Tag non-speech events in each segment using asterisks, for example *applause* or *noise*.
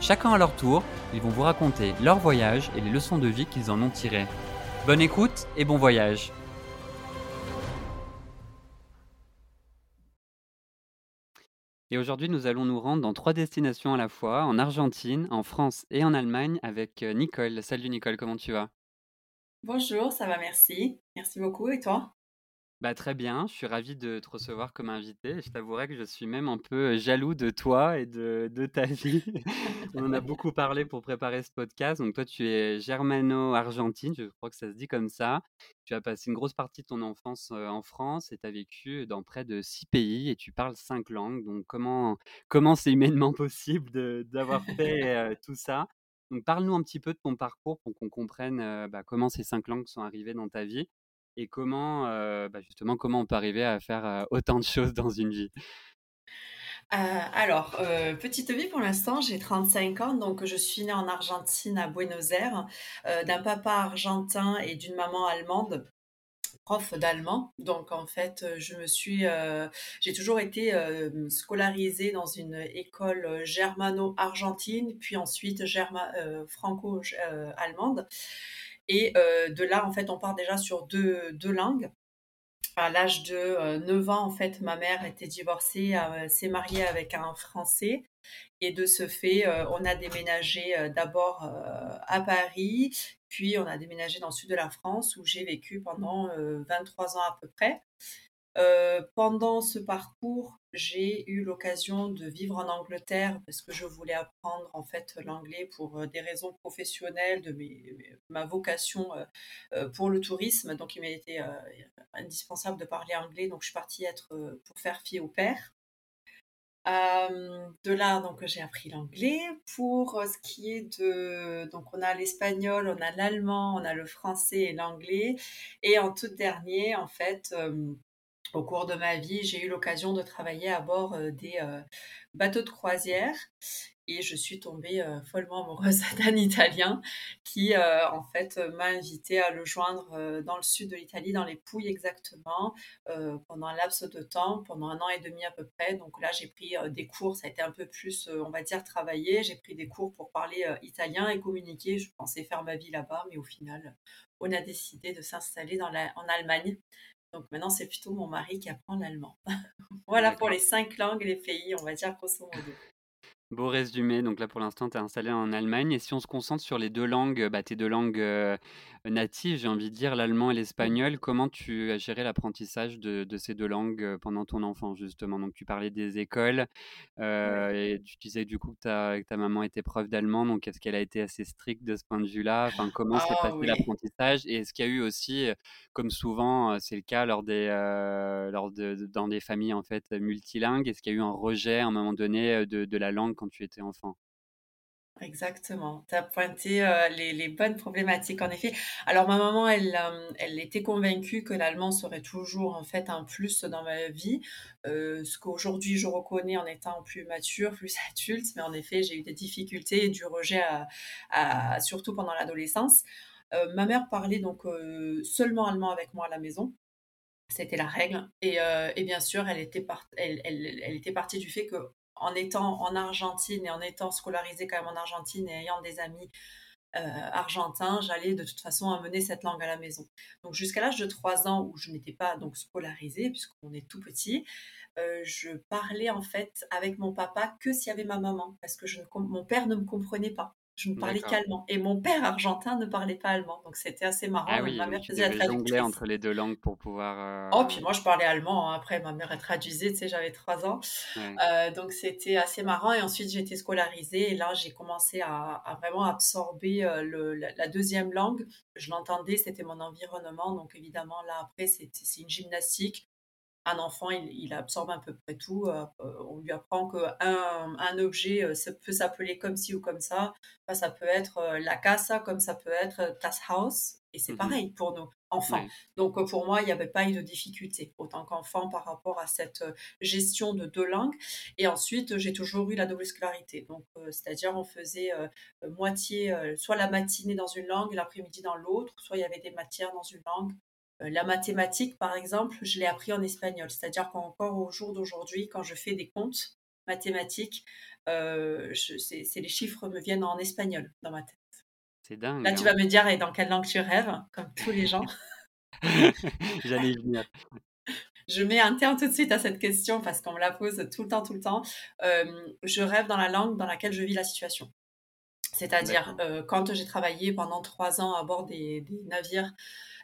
Chacun à leur tour, ils vont vous raconter leur voyage et les leçons de vie qu'ils en ont tirées. Bonne écoute et bon voyage Et aujourd'hui, nous allons nous rendre dans trois destinations à la fois, en Argentine, en France et en Allemagne, avec euh, Nicole. Salut Nicole, comment tu vas? Bonjour, ça va, merci. Merci beaucoup. Et toi? Bah, très bien, je suis ravi de te recevoir comme invité. Je t'avouerai que je suis même un peu jaloux de toi et de, de ta vie. *laughs* On en a *laughs* beaucoup parlé pour préparer ce podcast. Donc toi, tu es germano-argentine, je crois que ça se dit comme ça. Tu as passé une grosse partie de ton enfance en France et tu as vécu dans près de six pays et tu parles cinq langues. Donc comment comment c'est humainement *laughs* possible d'avoir fait tout ça? Donc parle-nous un petit peu de ton parcours pour qu'on comprenne bah, comment ces cinq langues sont arrivées dans ta vie et comment, bah, justement, comment on peut arriver à faire autant de choses dans une vie? Alors, petite vie pour l'instant, j'ai 35 ans, donc je suis née en Argentine, à Buenos Aires, d'un papa argentin et d'une maman allemande prof d'allemand. Donc en fait, je me suis, j'ai toujours été scolarisée dans une école germano-argentine, puis ensuite franco-allemande. Et euh, de là, en fait, on part déjà sur deux, deux langues. À l'âge de 9 euh, ans, en fait, ma mère était divorcée, euh, s'est mariée avec un Français. Et de ce fait, on a déménagé d'abord à Paris, puis on a déménagé dans le sud de la France où j'ai vécu pendant 23 ans à peu près. Pendant ce parcours, j'ai eu l'occasion de vivre en Angleterre parce que je voulais apprendre en fait l'anglais pour euh, des raisons professionnelles, de ma vocation euh, pour le tourisme. Donc, il m'a été indispensable de parler anglais. Donc, je suis partie être pour faire fille au père. de là, donc j'ai appris l'anglais. Pour ce qui est de, donc on a l'espagnol, on a l'allemand, on a le français et l'anglais. Et en tout dernier, en fait, au cours de ma vie, j'ai eu l'occasion de travailler à bord des bateaux de croisière et je suis tombée follement amoureuse *laughs* d'un Italien qui, en fait, m'a invité à le joindre dans le sud de l'Italie, dans les Pouilles exactement, pendant un laps de temps, pendant un an et demi à peu près. Donc là, j'ai pris des cours, ça a été un peu plus, on va dire, travaillé. J'ai pris des cours pour parler italien et communiquer. Je pensais faire ma vie là-bas, mais au final, on a décidé de s'installer en Allemagne donc maintenant, c'est plutôt mon mari qui apprend l'allemand. *laughs* voilà pour les cinq langues les pays, on va dire grosso modo. Beau résumé. Donc là, pour l'instant, tu es installé en Allemagne. Et si on se concentre sur les deux langues, bah, tes deux langues euh, natives, j'ai envie de dire l'allemand et l'espagnol, comment tu as géré l'apprentissage de, ces deux langues euh, pendant ton enfance, justement? Donc, tu parlais des écoles euh, et tu disais du coup que ta, maman était prof d'allemand. Donc, est-ce qu'elle a été assez stricte de ce point de vue-là? Enfin, Comment s'est ah passé l'apprentissage? Et est-ce qu'il y a eu aussi, comme souvent c'est le cas lors des, lors de, dans des familles en fait multilingues, est-ce qu'il y a eu un rejet à un moment donné de, de la langue quand tu étais enfant? Exactement. Tu as pointé les, bonnes problématiques, en effet. Alors, ma maman, elle, elle était convaincue que l'allemand serait toujours, en fait, un plus dans ma vie. ce qu'aujourd'hui, je reconnais en étant plus mature, plus *laughs* adulte. Mais en effet, j'ai eu des difficultés et du rejet, surtout pendant l'adolescence. ma mère parlait donc seulement allemand avec moi à la maison. C'était la règle. Et, bien sûr, elle était, elle, elle, était partie du fait que en étant en Argentine et en étant scolarisée quand même en Argentine et ayant des amis euh, argentins, j'allais de toute façon amener cette langue à la maison. Donc jusqu'à l'âge de 3 ans où je n'étais pas donc scolarisée puisqu'on est tout petit, euh, je parlais en fait avec mon papa que s'il y avait ma maman parce que mon père ne me comprenait pas. Je ne parlais qu'allemand. Et mon père argentin ne parlait pas allemand. Donc c'était assez marrant. Ah oui, ma mère faisait la traduction. entre les deux langues pour pouvoir. Oh, puis moi je parlais allemand. Hein. Après, ma mère a traduisait, tu sais, j'avais trois ans. donc c'était assez marrant. Et ensuite, j'ai été scolarisée. Et là, j'ai commencé à, vraiment absorber le, la, deuxième langue. Je l'entendais, c'était mon environnement. Donc évidemment, là, après, c'est une gymnastique un enfant, il, absorbe à peu près tout. Euh, euh, on lui apprend qu'un un objet euh, ça peut s'appeler comme ci ou comme ça. ça peut être la casa, comme ça peut être das Haus. Et c'est mmh pareil pour nous, enfants. Donc pour moi, il n'y avait pas eu de difficulté, autant qu'enfant, par rapport à cette gestion de deux langues. Et ensuite, j'ai toujours eu la double scolarité. Donc, c'est-à-dire, on faisait moitié, soit la matinée dans une langue, l'après-midi dans l'autre, soit il y avait des matières dans une langue, la mathématique, par exemple, je l'ai appris en espagnol. C'est-à-dire qu'encore au jour d'aujourd'hui, quand je fais des comptes mathématiques, euh, c'est les chiffres me viennent en espagnol dans ma tête. C'est dingue. Là, tu vas hein. me dire, et dans quelle langue tu rêves, comme tous les gens? *laughs* J'allais venir. Je mets un terme tout de suite à cette question parce qu'on me la pose tout le temps, tout le temps. Euh, je rêve dans la langue dans laquelle je vis la situation. C'est-à-dire, quand j'ai travaillé pendant trois ans à bord des navires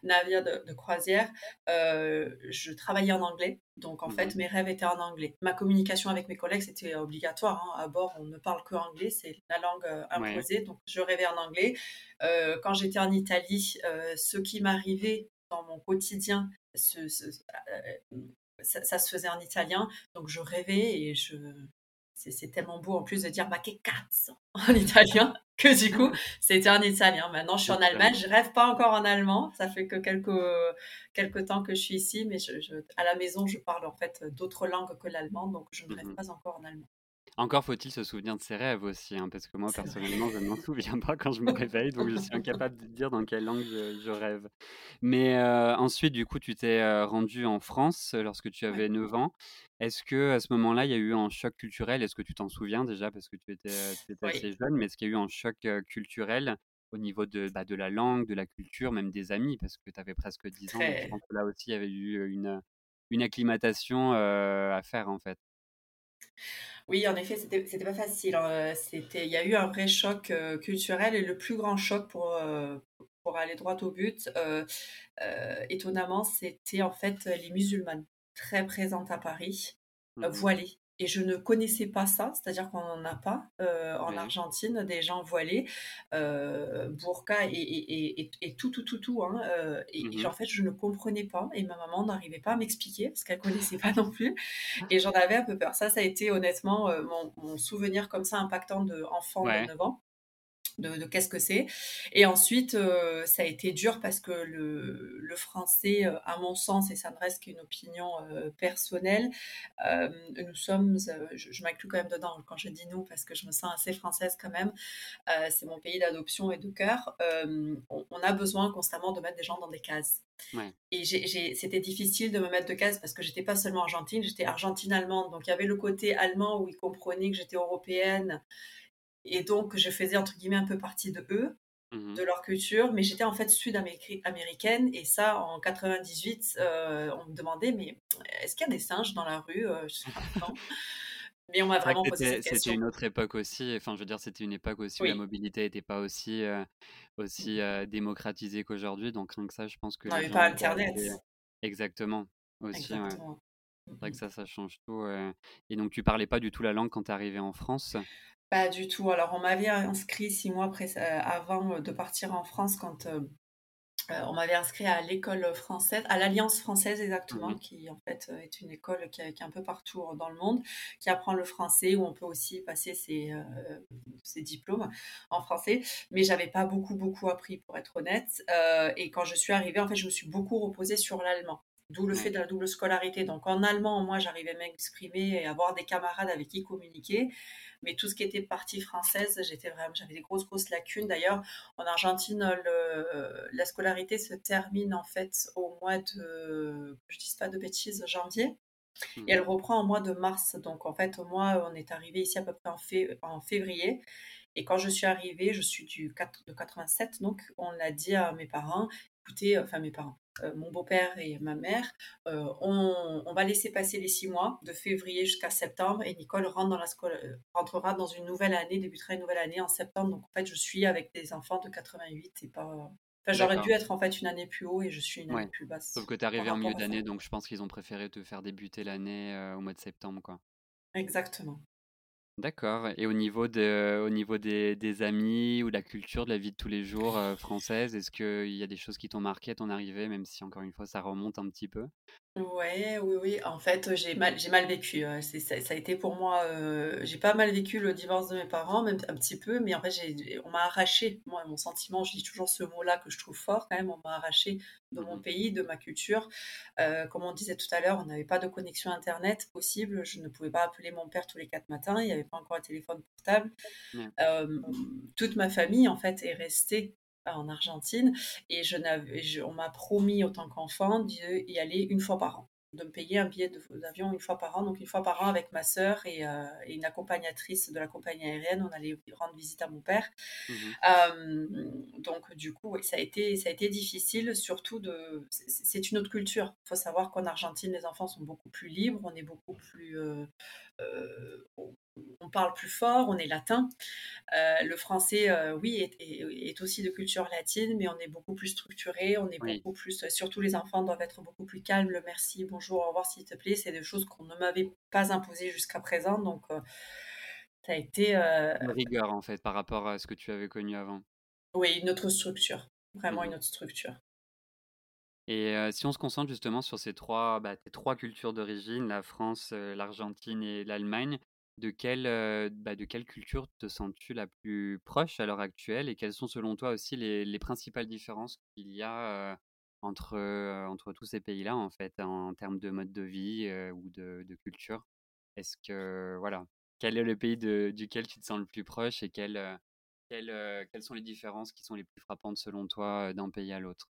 navire de, croisière, euh, je travaillais en anglais. Donc, en fait, mmh mes rêves étaient en anglais. Ma communication avec mes collègues, c'était obligatoire. Hein. À bord, on ne parle que anglais, c'est la langue euh, imposée. Donc, je rêvais en anglais. Euh, quand j'étais en Italie, ce qui m'arrivait dans mon quotidien, ça, se faisait en italien. Donc, je rêvais et je, c'est tellement beau en plus de dire ma che cazzo en italien que du coup c'était en italien. Maintenant je suis en Allemagne, je rêve pas encore en allemand, ça fait que quelques, quelques temps que je suis ici, mais je, à la maison je parle en fait d'autres langues que l'allemand, donc je ne rêve mmh pas encore en allemand. Encore faut-il se souvenir de ses rêves aussi, hein, parce que moi personnellement, je ne m'en *laughs* souviens pas quand je me réveille, donc je suis incapable de dire dans quelle langue je, rêve. Mais euh, ensuite, du coup, tu t'es euh, rendu en France euh, lorsque tu avais 9 ans. Est-ce que à ce moment-là, il y a eu un choc culturel? Est-ce que tu t'en souviens déjà? Parce que tu étais, assez jeune, mais est-ce qu'il y a eu un choc culturel au niveau de, bah, de la langue, de la culture, même des amis, parce que tu avais presque 10 ans, je pense que là aussi, il y avait eu une, une acclimatation à faire en fait. Oui, en effet, c'était pas facile. Hein, c'était il y a eu un vrai choc, culturel et le plus grand choc pour, pour aller droit au but, étonnamment, c'était en fait les musulmanes très présentes à Paris, mmh voilées et je ne connaissais pas ça, c'est-à-dire qu'on n'en a pas euh, en Argentine des gens voilés, euh, burqa et, tout, tout, tout, tout. Hein, euh, et, mmh en fait, je ne comprenais pas et ma maman n'arrivait pas à m'expliquer parce qu'elle connaissait pas *laughs* non plus. Et j'en avais un peu peur. Ça, ça a été honnêtement euh, mon, souvenir comme ça impactant d'enfant de, de 9 ans de, qu'est-ce que c'est. Et ensuite, euh, ça a été dur parce que le, le, français, euh, à mon sens, et ça ne reste qu'une opinion euh, personnelle, nous sommes, je, je m'inclus quand même dedans quand je dis nous parce que je me sens assez française quand même, c'est mon pays d'adoption et de cœur, on, a besoin constamment de mettre des gens dans des cases. Et c'était difficile de me mettre de cases parce que j'étais pas seulement argentine, j'étais argentine-allemande. Donc il y avait le côté allemand où ils comprenaient que j'étais européenne et donc, je faisais entre guillemets un peu partie de eux, mmh de leur culture, mais j'étais en fait sud-américaine. Et ça, en 98, euh, on me demandait, mais est-ce qu'il y a des singes dans la rue euh, Je sais pas. *laughs* Mais on m'a vraiment posé cette question. C'était une autre époque aussi. Enfin, je veux dire, c'était une époque aussi où la mobilité n'était pas aussi, euh, aussi démocratisée qu'aujourd'hui. Donc, rien que ça, je pense que. On n'avait pas Internet. Exactement. Aussi, C'est vrai que mmh ça, ça change tout. Et donc, tu parlais pas du tout la langue quand tu es arrivé en France? Pas du tout. Alors, on m'avait inscrit six mois après, euh, avant de partir en France quand euh, euh, on m'avait inscrit à l'école française, à l'Alliance française exactement, mmh qui en fait est une école qui, est un peu partout dans le monde, qui apprend le français, où on peut aussi passer ses, ses diplômes en français. Mais j'avais pas beaucoup, beaucoup appris pour être honnête. et quand je suis arrivée, en fait, je me suis beaucoup reposée sur l'allemand. D'où le fait de la double scolarité. Donc en allemand, moi, j'arrivais à m'exprimer et avoir des camarades avec qui communiquer. Mais tout ce qui était partie française, j'étais vraiment, j'avais des grosses, grosses lacunes. D'ailleurs, en Argentine, le, la scolarité se termine en fait au mois de, je dis pas de bêtises, janvier. Et elle mmh. reprend au mois de mars. Donc en fait, au mois, on est arrivé ici à peu près en, en février. Et quand je suis arrivée, je suis du 4, de 87, donc on a dit à mes parents, écoutez, enfin mes parents, mon beau-père et ma mère, on, on, va laisser passer les six mois, de février jusqu'à septembre, et Nicole rentre dans la rentrera dans une nouvelle année, débutera une nouvelle année en septembre. Donc en fait, je suis avec des enfants de 88 et pas j'aurais dû être en fait une année plus haut et je suis une année plus basse. Sauf que tu es arrivé en milieu d'année, donc je pense qu'ils ont préféré te faire débuter l'année euh, au mois de septembre. quoi. Exactement. D'accord. Et au niveau, de, au niveau des, des, amis ou de la culture, de la vie de tous les jours euh, française, est-ce qu'il y a des choses qui t'ont marqué à ton arrivée, même si encore une fois ça remonte un petit peu? Ouais, oui, oui. En fait, j'ai mal, j'ai mal vécu. Euh, c'est, ça, ça a été pour moi. Euh, j'ai pas mal vécu le divorce de mes parents, même un petit peu, mais en fait, j'ai, on m'a arraché. Moi, mon sentiment, je dis toujours ce mot-là que je trouve fort quand même. On m'a arraché de mon mmh pays, de ma culture. Euh, comme on disait tout à l'heure, on n'avait pas de connexion internet possible. Je ne pouvais pas appeler mon père tous les quatre matins. Il n'y avait pas encore un téléphone portable. toute ma famille, en fait, est restée en Argentine et je on m'a promis autant qu'enfant d'y aller une fois par an de me payer un billet d'avion une fois par an, donc une fois par an avec ma sœur et, euh, une accompagnatrice de la compagnie aérienne. On allait rendre visite à mon père. Mmh donc du coup, ça a été ça a été difficile, surtout de. C'est une autre culture. Il faut savoir qu'en Argentine, les enfants sont beaucoup plus libres, on est beaucoup plus euh, euh, on parle plus fort, on est latin. Euh, le français, euh, oui, est, aussi de culture latine, mais on est beaucoup plus structuré, on est beaucoup plus. Surtout les enfants doivent être beaucoup plus calmes. Le merci, bonjour, au revoir, s'il te plaît. C'est des choses qu'on ne m'avait pas imposées jusqu'à présent, donc ça a été. Une rigueur en fait par rapport à ce que tu avais connu avant. Oui, une autre structure, vraiment mmh une autre structure. Et si on se concentre justement sur ces trois, bah, trois cultures d'origine, la France, l'Argentine et l'Allemagne, de quelle, bah, de quelle culture te sens-tu la plus proche à l'heure actuelle et quelles sont selon toi aussi les, les principales différences qu'il y a entre, entre tous ces pays-là en fait en termes de mode de vie ou de, de culture? Est-ce que voilà, quel est le pays de, duquel tu te sens le plus proche et quelles, quelles, quelles sont les différences qui sont les plus frappantes selon toi d'un pays à l'autre?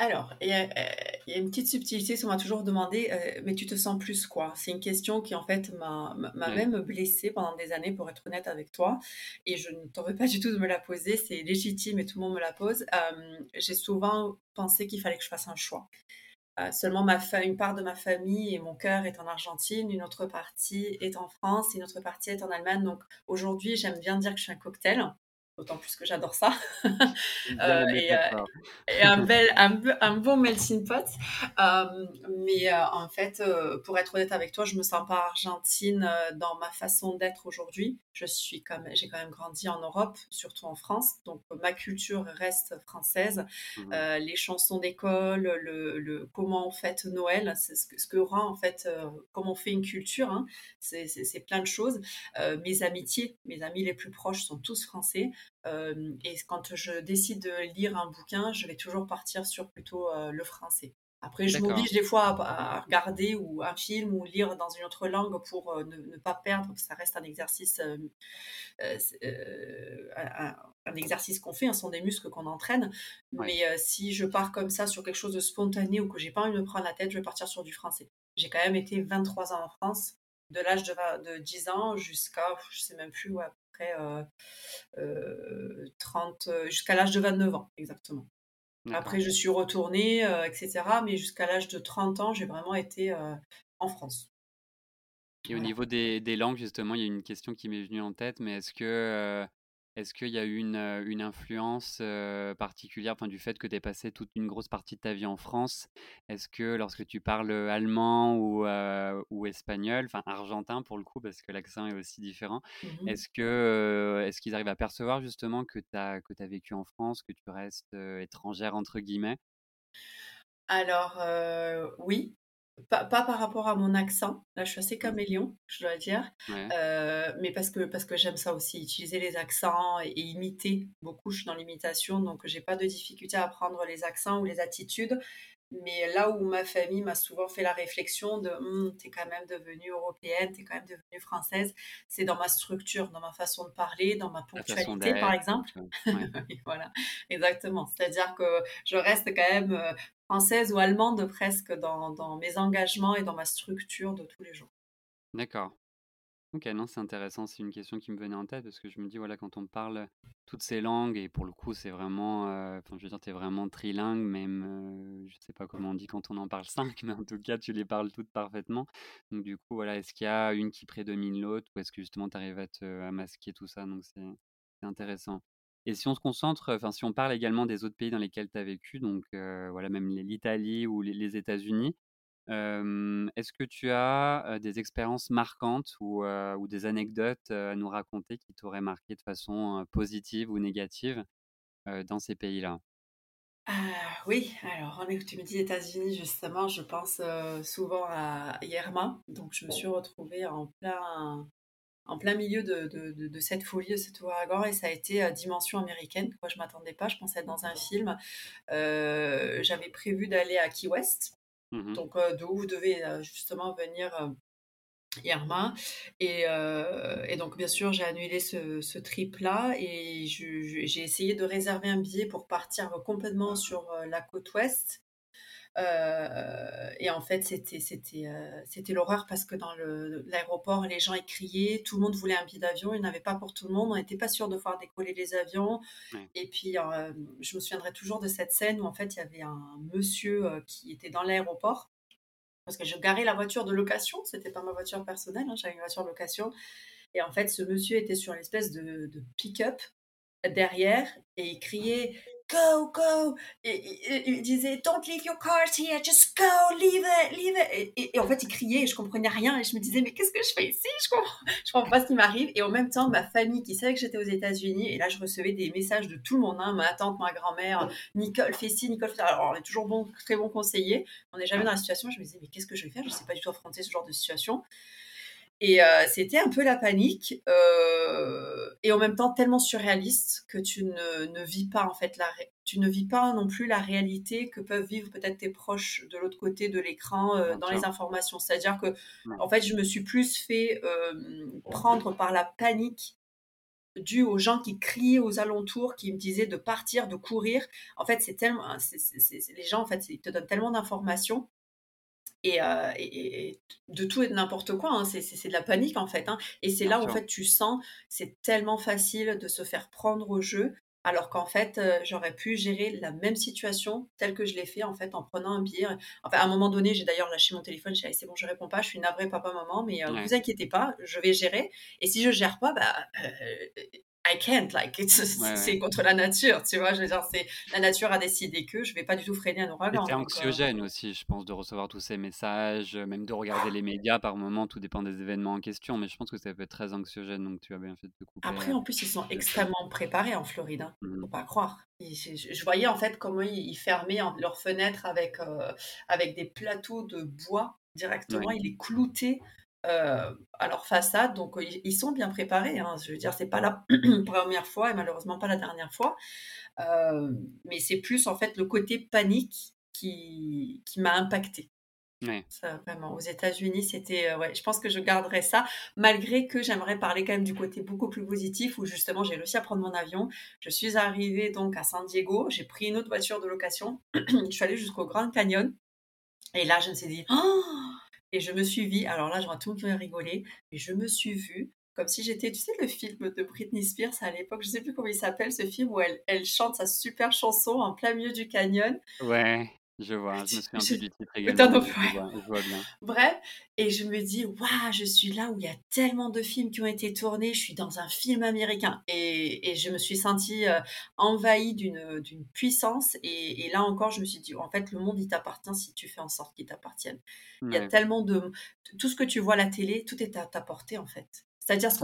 Alors, il y, a, une petite subtilité, on m'a toujours demandé, euh, mais tu te sens plus quoi? C'est une question qui en fait m'a même blessée pendant des années, pour être honnête avec toi, et je ne t'aurais pas du tout de me la poser, c'est légitime et tout le monde me la pose. Euh, j'ai souvent pensé qu'il fallait que je fasse un choix. Euh, seulement ma une part de ma famille et mon cœur est en Argentine, une autre partie est en France, une autre partie est en Allemagne. Donc aujourd'hui, j'aime bien dire que je suis un cocktail d'autant plus que j'adore ça. *laughs* Euh, et, euh, et, un, bel, un, un bon melting pot. Euh, mais en fait, pour être honnête avec toi, je me sens pas argentine dans ma façon d'être aujourd'hui. Je suis comme j'ai quand même grandi en Europe, surtout en France, donc ma culture reste française. Mmh les chansons d'école, le, le, comment on fête Noël, c'est ce, ce, que rend en fait comment on fait une culture. Hein, c'est plein de choses. mes amitiés, mes amis les plus proches sont tous français. Euh, et quand je décide de lire un bouquin, je vais toujours partir sur plutôt euh, le français. Après, je m'oblige des fois à, regarder ou un film ou lire dans une autre langue pour euh, ne, pas perdre. Ça reste un exercice, un, exercice qu'on fait. Ce sont des muscles qu'on entraîne. Mais si je pars comme ça sur quelque chose de spontané ou que j'ai pas envie de me prendre la tête, je vais partir sur du français. J'ai quand même été 23 ans en France, de l'âge de, de 10 ans jusqu'à, je sais même plus, ouais, 30, jusqu'à l'âge de 29 ans, exactement. Après, je suis retournée, etc. Mais jusqu'à l'âge de 30 ans, j'ai vraiment été en France. Et au niveau des, des, langues, justement, il y a une question qui m'est venue en tête, mais est-ce que est-ce qu'il y a eu une, une influence particulière enfin, du fait que tu aies passé toute une grosse partie de ta vie en France? Est-ce que lorsque tu parles allemand ou, ou espagnol, enfin argentin pour le coup, parce que l'accent est aussi différent, mmh est-ce que est-ce qu'ils arrivent à percevoir justement que tu as, que as vécu en France, que tu restes étrangère entre guillemets? Alors oui, pas, par rapport à mon accent, là je suis assez caméléon, je dois dire, euh, mais parce que, parce que j'aime ça aussi, utiliser les accents et, imiter beaucoup, je suis dans l'imitation, donc j'ai pas de difficulté à apprendre les accents ou les attitudes, mais là où ma famille m'a souvent fait la réflexion de «Hum, t'es quand même devenue européenne, t'es quand même devenue française, c'est dans ma structure, dans ma façon de parler, dans ma ponctualité par exemple. *laughs* voilà, exactement. C'est-à-dire que je reste quand même euh, française ou allemande presque dans, mes engagements et dans ma structure de tous les jours. D'accord. OK, non, c'est intéressant. C'est une question qui me venait en tête parce que je me dis, voilà, quand on parle toutes ces langues et pour le coup, c'est vraiment, heu, enfin, je veux dire, tu es vraiment trilingue, même, heu, je sais pas comment on dit quand on en parle *laughs* 5, mais en tout cas, tu les parles toutes parfaitement. Donc du coup, voilà, est-ce qu'il y a une qui prédomine l'autre ou est-ce que justement tu arrives à te à masquer tout ça? Donc c'est intéressant. Et si on se concentre, enfin, si on parle également des autres pays dans lesquels tu as vécu, donc heu, voilà, même l'Italie ou les les États-Unis, est-ce que tu as, des expériences marquantes ou, ou des anecdotes, à nous raconter qui t'auraient marqué de façon, positive ou négative, dans ces pays-là? Ah oui, alors en tu me dis États-Unis justement, je pense, souvent à Yerma. Donc je me suis retrouvée en plein en plein milieu de de de cette folie, de cet ouragan et ça a été, dimension américaine. Moi je m'attendais pas, je pensais être dans un film. j'avais prévu d'aller à Key West Mmh donc, euh, d'où devait euh, justement venir euh, Irma. Et, et, donc, bien sûr, j'ai annulé ce, ce trip-là et j'ai essayé de réserver un billet pour partir complètement sur la côte ouest. Euh, et en fait, c'était c'était euh, c'était l'horreur parce que dans l'aéroport, les gens criaient, tout le monde voulait un billet d'avion, il n'y en avait pas pour tout le monde, on n'était pas sûr de faire décoller les avions. Et puis, euh, je me souviendrai toujours de cette scène où en fait, il y avait un monsieur qui était dans l'aéroport parce que je garais la voiture de location, c'était pas ma voiture personnelle, hein, j'avais une voiture de location. Et en fait, ce monsieur était sur une espèce de, de pick-up derrière et il criait go, go. Et, il disait, don't leave your cars here, just go, leave it, leave it. Et, en fait, il criait et je comprenais rien. Et je me disais, mais qu'est-ce que je fais ici? Je comprends, je comprends pas ce qui m'arrive. Et en même temps, ma famille qui savait que j'étais aux États-Unis, et là, je recevais des messages de tout le monde, hein, ma tante, ma grand-mère, Nicole fais ci, Nicole fait Alors, on est toujours bon, très bon conseiller. On n'est jamais dans la situation. Je me disais, mais qu'est-ce que je vais faire? Je ne sais pas du tout affronter ce genre de situation. Et euh, c'était un peu la panique euh, et en même temps tellement surréaliste que tu ne, ne vis pas en fait la tu ne vis pas non plus la réalité que peuvent vivre peut-être tes proches de l'autre côté de l'écran euh, dans les informations. C'est-à-dire que en fait je me suis plus fait prendre par la panique due aux gens qui criaient aux alentours, qui me disaient de partir, de courir. En fait, c'est tellement, les gens en fait, ils te donnent tellement d'informations euh, et, de tout et de n'importe quoi. Hein. C'est de la panique en fait. Hein. Et c'est là où en fait tu sens c'est tellement facile de se faire prendre au jeu, alors qu'en fait euh, j'aurais pu gérer la même situation telle que je l'ai fait en fait en prenant un billet. Enfin à un moment donné j'ai d'ailleurs lâché mon téléphone. J'ai dit c'est bon je réponds pas, je suis navrée papa maman, mais ne euh, vous inquiétez pas, je vais gérer. Et si je gère pas, bah I can't, like, c'est contre la nature, tu vois. Je veux dire, c'est la nature a décidé que je vais pas du tout freiner un ouragan. C'est euh, anxiogène aussi, je pense, de recevoir tous ces messages, même de regarder les médias par moment, tout dépend des événements en question, mais je pense que ça peut être très anxiogène, donc tu as bien fait de te couper. Après, en plus, ils sont extrêmement préparés en Floride, hein. Mmh. faut pas croire. je, voyais en fait comment ils, fermaient leurs fenêtres avec, euh, avec des plateaux de bois directement, ils les cloutaient euh, à leur façade. Donc, ils, sont bien préparés. Hein. Je veux dire, c'est pas la *clears throat* première fois et malheureusement pas la dernière fois. Euh, mais c'est plus en fait le côté panique qui, qui m'a impacté. Ça, vraiment, aux États-Unis, c'était. Euh, ouais, je pense que je garderai ça, malgré que j'aimerais parler quand même du côté beaucoup plus positif, où justement j'ai réussi à prendre mon avion. Je suis arrivée donc à San Diego, j'ai pris une autre voiture de location, *clears throat* je suis allée jusqu'au Grand Canyon, et là je me suis dit, oh, et je me suis vue, alors là, j'aurais tout le monde rigoler, mais je me suis vue comme si j'étais, tu sais, le film de Britney Spears à l'époque, je sais plus comment il s'appelle ce film où elle, elle chante sa super chanson en plein milieu du canyon. Ouais. Je vois, je me souviens du *laughs* titre également. Je vois, bien. Bref, et je me dis, waouh, je suis là où il y a tellement de films qui ont été tournés, je suis dans un film américain. Et, et je me suis sentie euh, envahie d'une, d'une puissance. Et, et, là encore, je me suis dit, en fait, le monde, il t'appartient si tu fais en sorte qu'il t'appartienne. Il y a tellement de... Tout ce que tu vois à la télé, tout est à ta portée, en fait. C'est-à-dire ce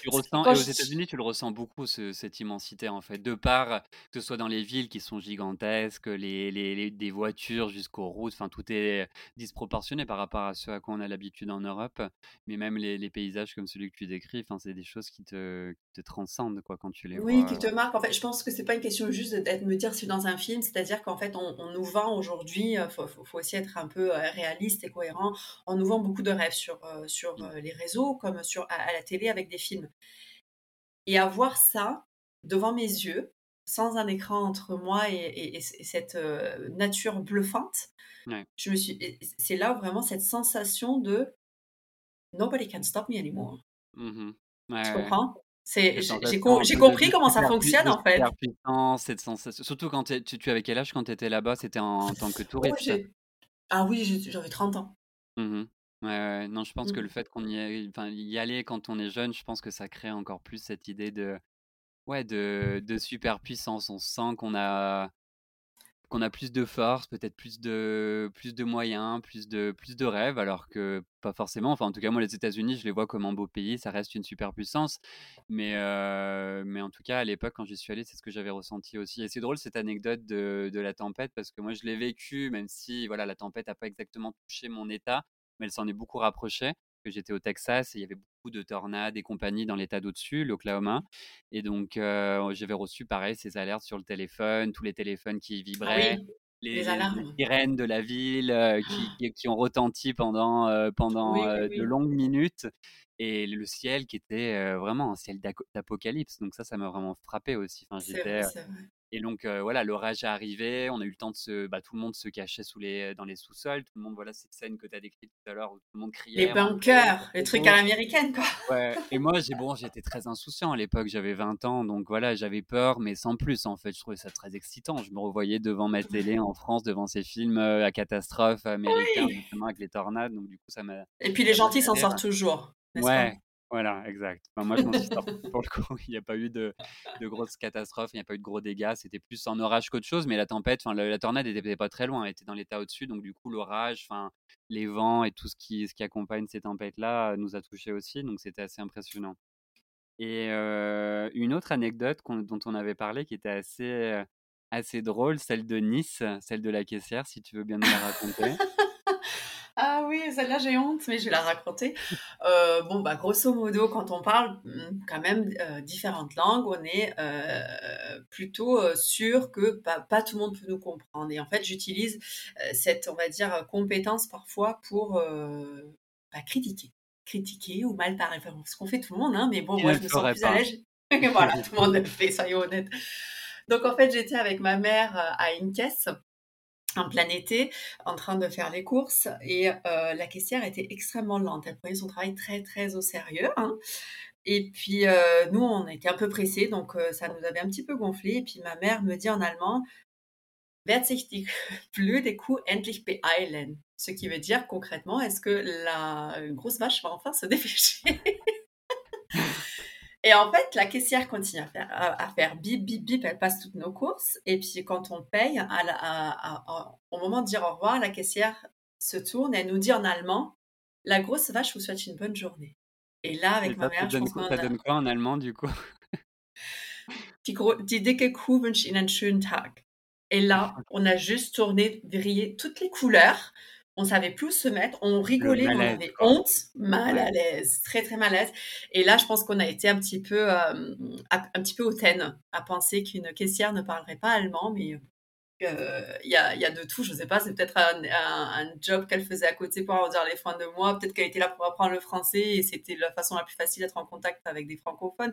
tu ressens, et aux États-Unis, tu le ressens beaucoup, cette immensité, en fait. De part, que ce soit dans les villes qui sont gigantesques, les, les, des voitures jusqu'aux routes, enfin, tout est disproportionné par rapport à ce à quoi on a l'habitude en Europe. Mais même les, paysages comme celui que tu décris, enfin, c'est des choses qui te, te, transcendent, quoi, quand tu les vois. Oui, qui te marquent. En fait, je pense que c'est pas une question juste de me dire si dans un film, c'est-à-dire qu'en fait, on, nous vend aujourd'hui, il faut, faut, aussi être un peu réaliste et cohérent, on nous vend beaucoup de rêves sur, sur mmh. les réseaux, comme sur, à la télé avec des films. Et avoir ça devant mes yeux, sans un écran entre moi et, cette euh, nature bluffante, je me suis, c'est là vraiment cette sensation de nobody can stop me anymore. Mmh Tu Ouais, comprends? C'est Cette j'ai compris de comment ça fonctionne, de en fait. cette sensation surtout quand tu es tu tu avais quel âge quand tu étais là-bas? C'était en tant que Oh, touriste? j'ai ah oui, j'avais 30 ans. Mmh ouais, ouais. Non, je pense que le Mmh. fait qu'on y ait enfin, y aller quand on est jeune, je pense que ça crée encore plus cette idée de ouais, de de superpuissance. On sent qu'on a qu'on a plus de force, peut-être plus de plus de moyens, plus de plus de rêves, alors que pas forcément. Enfin, en tout cas, moi, les États-Unis, je les vois comme un beau pays, ça reste une superpuissance. Mais, mais en tout cas, à l'époque, quand j'y suis allé, c'est ce que j'avais ressenti aussi. Et c'est drôle cette anecdote de de la tempête parce que moi, je l'ai vécue, même si voilà, la tempête a pas exactement touché mon état, mais elle s'en est beaucoup rapprochée. Que j'étais au Texas et il y avait beaucoup de tornades et compagnie dans l'état d'au-dessus, l'Oklahoma. Et donc, heu, j'avais reçu pareil ces alertes sur le téléphone, tous les téléphones qui Ah vibraient, oui, les les sirènes de la ville, heu, qui ont retenti pendant, pendant, Oui, oui, heu, de longues minutes et le ciel qui était, vraiment un ciel d'apocalypse. Donc ça, ça m'a vraiment frappé aussi. Enfin, j'étais, et donc, voilà, l'orage est arrivé, on a eu le temps de se bah, tout le monde se cachait sous les dans les sous-sols, tout le monde, voilà, cette scène que tu as décrite tout à l'heure où tout le monde Les criait: «Rentrez, bunkers, les trucs à beau». l'américaine, quoi. Ouais *laughs* et moi j'ai bon, j'étais très insouciant à l'époque, j'avais 20 ans donc voilà, j'avais peur mais sans plus en fait. Je trouvais ça très excitant. Je me revoyais devant ma télé en France, devant ces films, à catastrophe américains Oui justement avec les tornades donc du coup ça m'a et puis les gentils s'en sortent toujours, n'est-ce pas? Ouais, voilà, exact. Enfin, moi, je m'en suis sorti pour le *laughs* coup. Il n'y a pas eu de, de grosses catastrophes, il n'y a pas eu de gros dégâts. C'était plus en orage qu'autre chose, mais la tempête, enfin, la, la tornade n'était pas très loin, elle était dans l'état au-dessus. Donc, du coup, l'orage, enfin, les vents et tout ce qui, ce qui accompagne ces tempêtes-là nous a touchés aussi. Donc, c'était assez impressionnant. Et euh, une autre anecdote qu'on- dont on avait parlé qui était assez, assez drôle, celle de Nice, celle de la caissière, si tu veux bien nous la raconter. Oui, celle-là, j'ai honte, mais je vais la raconter. Heu, *laughs* bon, bah, grosso modo, quand on parle, mmh, quand même, heu, différentes langues, on est, heu, plutôt, sûr que pas pas tout le monde peut nous comprendre et en fait, j'utilise, cette, on va dire, compétence parfois pour, bah, critiquer. Critiquer ou mal parler, enfin, ce qu'on fait tout le monde, hein, mais bon, moi, je me sens plus à pas? l'aise. *laughs* Voilà, *laughs* tout le monde le fait, soyons honnêtes. Donc en fait, j'étais avec ma mère, à une caisse en plein été, en train de faire les courses et heu, la caissière était extrêmement lente. Elle prenait son travail très, très au sérieux, hein et puis, heu, nous, on était un peu pressés donc heu, ça nous avait un petit peu gonflé et puis ma mère me dit en allemand: «Wird sich die blöde Kuh endlich beeilen?» ce qui veut dire concrètement: «Est-ce que la grosse vache va enfin se *laughs* dépêcher?» Et en fait, la caissière continue à faire à à faire bip, bip, bip, elle passe toutes nos courses et puis quand on paye, à la à au moment de dire au revoir, la caissière se tourne et elle nous dit en allemand: «La grosse vache vous souhaite une bonne journée» et là, Et avec ma ça, ça mère, je pense quoi, ça a donne quoi en allemand du coup? *laughs* «Die die dicke Kuh wünscht Ihnen einen schönen Tag» et là, *laughs* on a juste tourné, vrillé toutes les couleurs. On savait plus où se mettre, on rigolait, on avait honte, mal à l'aise, très, très mal à l'aise. Et là, je pense qu'on a été un petit peu, hem, un un petit peu hautaine à penser qu'une caissière ne parlerait pas allemand, mais Heu, il y a y a de tout, je sais pas, c'est peut-être un un un job qu'elle faisait à côté pour arrondir les fins de mois, peut-être qu'elle était là pour apprendre le français et c'était la façon la plus facile d'être en contact avec des francophones.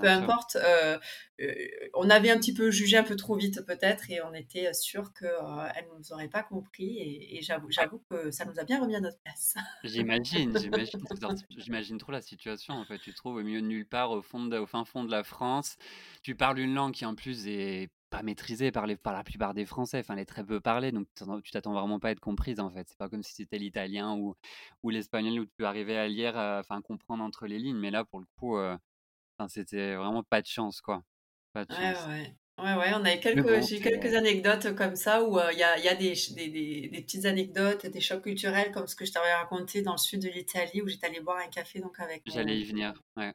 Peu sûr. importe, heu heu, on avait un petit peu jugé un peu trop vite peut-être et on était sûrs qu'elle ne nous aurait pas compris et et j'avoue j'avoue que ça nous a bien remis à notre place. j'imagine, *laughs* j'imagine, j'imagine trop la situation, en fait. Tu te trouves au milieu de nulle part, au fond de au fin fond de la France. Tu parles une langue qui, en plus, est pas maîtrisée par les par la plupart des Français, enfin, elle est très peu parlée, donc tu t'attends vraiment pas à être comprise, en fait. C'est pas comme si c'était l'italien ou ou l'espagnol où tu peux arriver à lire, heu, enfin, comprendre entre les lignes, mais là, pour le coup, enfin, c'était vraiment pas de chance, quoi. Pas de Ouais, chance. ouais. Ouais, ouais, on a quelques bon, j'ai quelques anecdotes comme ça où, il y a il y a des ch des des des petites anecdotes, des chocs culturels comme ce que je t'avais raconté dans le sud de l'Italie où j'étais allée boire un café donc avec j'allais mon y venir, ouais.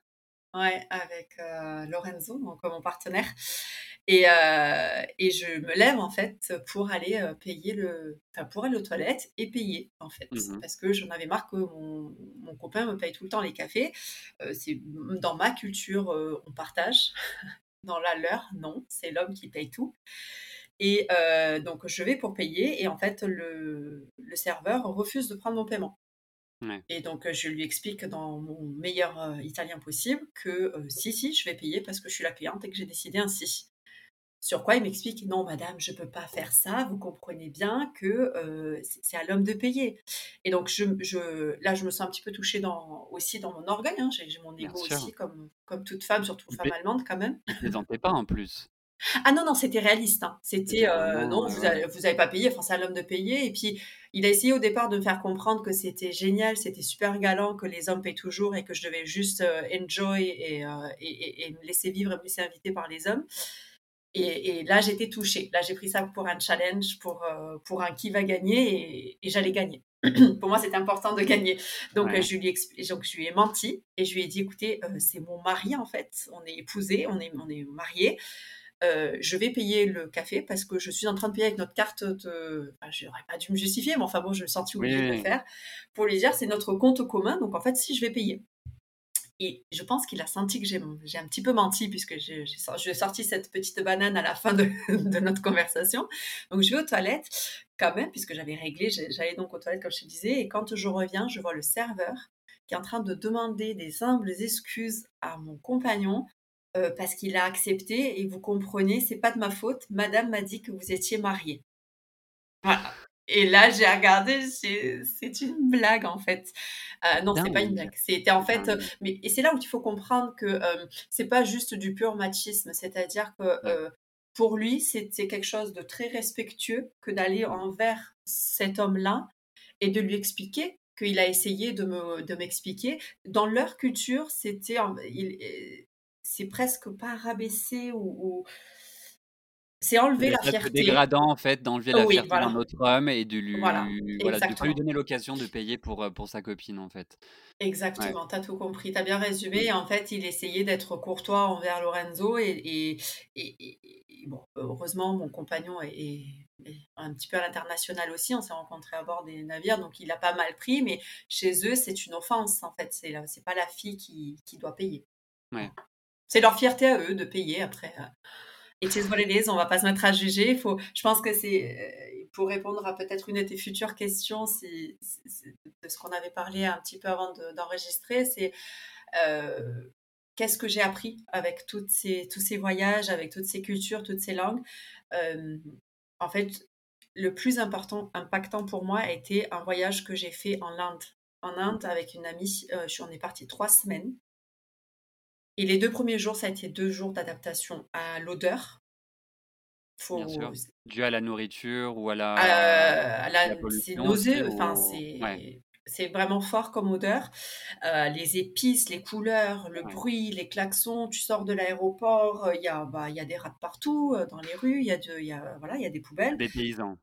ouais, avec, Lorenzo, donc mon partenaire et heu et je me lève en fait pour aller, heu, payer le enfin pour aller aux toilettes et payer en fait. Mmh Parce que j'en avais marre que mon mon copain me paye tout le temps les cafés. Heu, c'est dans ma culture, on partage. *laughs* Dans la leur, non, c'est l'homme qui paye tout et donc je vais pour payer et en fait le le serveur refuse de prendre mon paiement Ouais. et donc je lui explique dans mon meilleur, italien possible que, si, si, je vais payer parce que je suis la cliente et que j'ai décidé ainsi Sur quoi il m'explique: «Non madame, je peux pas faire ça, vous comprenez bien que, heu, c'est à l'homme de payer» et donc je je là, je me sens un petit peu touchée dans aussi dans mon orgueil, hein, j'ai mon ego aussi comme comme toute femme, surtout Il femme allemande quand même. il plaisantait pas en plus? Ah non, non, c'était réaliste, hein. C'était, vraiment, «Non, vous ouais. avez vous avez pas payé, enfin c'est à l'homme de payer» et puis il a essayé au départ de me faire comprendre que c'était génial, c'était super galant, que les hommes payent toujours et que je devais juste, heu, enjoy et heu et et et me laisser vivre et me laisser inviter par les hommes et et là, j'étais touchée. Là, j'ai pris ça pour un challenge, pour, heu, pour un qui va gagner et et j'allais gagner. *clears throat* Pour moi, c'était important de gagner. Donc, Ouais. je lui ai expli donc je lui ai menti et je lui ai dit: «Écoutez, heu, c'est mon mari en fait, on est épousés, on est on est mariés, heu, je vais payer le café parce que je suis en train de payer avec notre carte de» enfin, j'aurais pas dû me justifier, mais enfin bon, je me sentis Oui, obligée de le oui. faire pour lui dire: «C'est notre compte commun, donc en fait, si, je vais payer» et je pense qu'il a senti que j'ai un petit peu menti puisque j'ai j'ai sor j'ai sorti cette petite banane à la fin *laughs* de notre conversation. Donc je vais aux toilettes quand même puisque j'avais réglé, j'allais donc aux toilettes comme je te disais et quand je reviens, je vois le serveur qui est en train de demander des humbles excuses à mon compagnon, heu, parce qu'il a accepté et vous comprenez, c'est pas de ma faute, madame m'a dit que vous étiez mariés. Voilà et là, j'ai regardé, c'est une blague en fait. Heu, non, c'est pas une blague. C'était en fait, mais et c'est là où il faut comprendre que, hem, c'est pas juste du pur machisme. C'est-à-dire que, heu, pour lui, c'était quelque chose de très respectueux que d'aller envers cet homme-là et de lui expliquer qu'il a essayé de me de m'expliquer. Dans leur culture, c'était est c'est presque pas rabaisser ou ou c'est enlever la fierté. dégradant en fait d'enlever la Oui, fierté d'un autre homme et de lui voilà, de pas lui exactement. donner l'occasion de payer pour, heu, pour sa copine en fait. Ouais. Exactement, tu as tout compris, tu as bien résumé Mmh. en fait, il essayait d'être courtois envers Lorenzo et et et et et bon, heureusement, mon compagnon est un petit peu à l'international aussi. On s'est rencontrés à bord des navires, donc il a pas mal pris, mais chez eux, c'est une offense en fait. C'est c'est pas la fille qui qui doit payer. Ouais. C'est leur fierté à eux de payer après, heu, it is what it is, on va pas se mettre à juger. Faut je pense que c'est, heu, pour répondre à peut-être une de tes futures questions, si de ce qu'on avait parlé un petit peu avant de d'enregistrer, c'est, heu, qu'est-ce que j'ai appris avec toutes ces tous ces voyages, avec toutes ces cultures, toutes ces langues? Hem, en fait, le plus important impactant pour moi a été un voyage que j'ai fait en Inde. En Inde avec une amie, on est partis 3 semaines et les 2 premiers jours, ça a été 2 jours d'adaptation à l'odeur. Bien Faut dû à la nourriture ou à la la la c'est nauséeux, enfin ou ouais. c'est c'est vraiment fort comme odeur. Heu, les épices, les couleurs, le Ouais. bruit, les klaxons, tu sors de l'aéroport, heu, il y a, bah, y a des rats partout, heu, dans les rues, il y a de il y a voilà, il y a des poubelles. Dépaysant.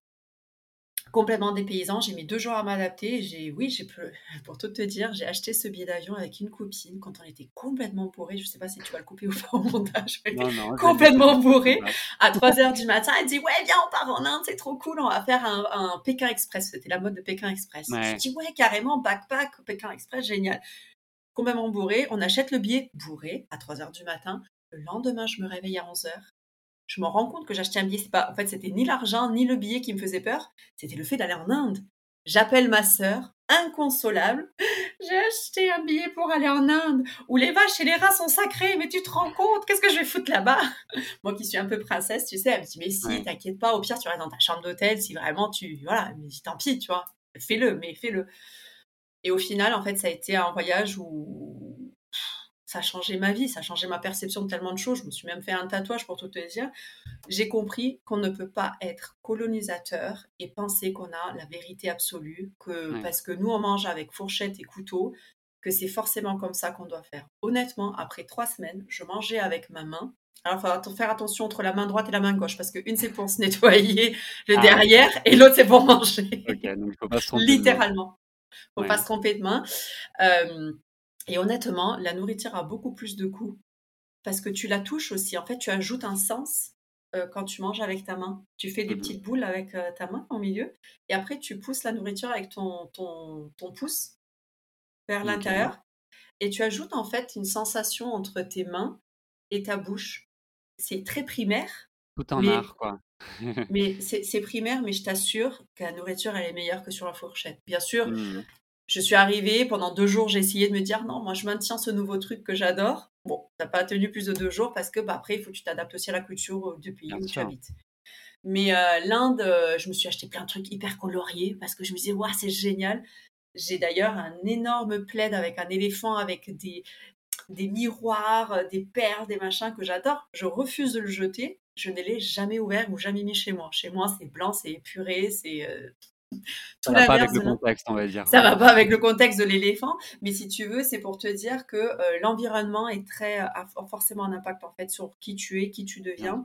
Complètement dépaysant, j'ai mis 2 jours à m'adapter et j'ai oui, j'ai *laughs* pour tout te dire, j'ai acheté ce billet d'avion avec une copine quand on était complètement bourrés. Je sais pas si tu vas le couper ou pas au montage, Non, non, je complètement passe. à 03:00 du matin. Elle dit: «Ouais, viens, on part en Inde, c'est trop cool, on va faire un un Pékin Express». C'était la mode de Pékin Express. Je Ouais. dis: «Ouais, carrément, backpack, Pékin Express, génial». Complètement bourrés, on achète le billet bourrés à 03:00 du matin. Le lendemain, je me réveille à 11:00. Je me rends compte que acheté un billet, c'est pas en fait, c'était ni l'argent, ni le billet qui me faisait peur, c'était le fait d'aller en Inde. J'appelle ma sœur, inconsolable: *laughs* «J'ai acheté un billet pour aller en Inde où les vaches et les rats sont sacrés, mais tu te rends compte? Qu'est-ce que je vais foutre là-bas?» *laughs* Moi qui suis un peu princesse, tu sais, elle me dit: «Mais si, Ouais. t'inquiète pas, au pire, tu restes dans ta chambre d'hôtel si vraiment tu voilà, mais tant pis, tu vois? Fais-le, mais fais-le» et au final, en fait, ça a été un voyage où ça a changé ma vie, ça a changé ma perception de tellement de choses. Je me suis même fait un tatouage pour tout te dire. J'ai compris qu'on ne peut pas être colonisateur et penser qu'on a la vérité absolue, que Ouais. parce que nous, on mange avec fourchette et couteau, que c'est forcément comme ça qu'on doit faire. Honnêtement, après 3 semaines, je mangeais avec ma main. Alors, il faut faire attention entre la main droite et la main gauche parce qu'une, c'est pour se *laughs* nettoyer le Ah derrière et l'autre, c'est pour manger. OK, donc il faut pas se tromper de main. Littéralement. Faut pas se tromper de main. Hem et honnêtement, la nourriture a beaucoup plus de goût parce que tu la touches aussi. En fait, tu ajoutes un sens, heu, quand tu manges avec ta main. Tu fais des Mmh mh. petites boules avec, heu, ta main au milieu et après tu pousses la nourriture avec ton ton ton pouce vers OK. l'intérieur et tu ajoutes en fait une sensation entre tes mains et ta bouche. C'est très primaire, Tout un mais art quoi. *laughs* mais c'est primaire, mais je t'assure que la nourriture, elle est meilleure que sur la fourchette. Bien sûr, Mmh mh. Je suis arrivée, pendant 2 jours, j'ai essayé de me dire: «Non, moi je maintiens ce nouveau truc que j'adore». Bon, ça n'a pas tenu plus de deux jours parce que bah, après, il faut que tu t'adaptes aussi à la culture du pays où tu habites. Mais l'Inde, je me suis acheté plein de trucs hyper coloriés parce que je me disais, waouh, c'est génial. J'ai d'ailleurs un énorme plaid avec un éléphant, avec des, des miroirs, des perles, des machins que j'adore. Je refuse de le jeter. Je ne l'ai jamais ouvert ou jamais mis chez moi. Chez moi, c'est blanc, c'est épuré, c'est *laughs* ça va pas avec le contexte, on va dire. Ça va pas avec le contexte de l'éléphant, mais si tu veux, c'est pour te dire que l'environnement est très a forcément un impact en fait sur qui tu es, qui tu deviens.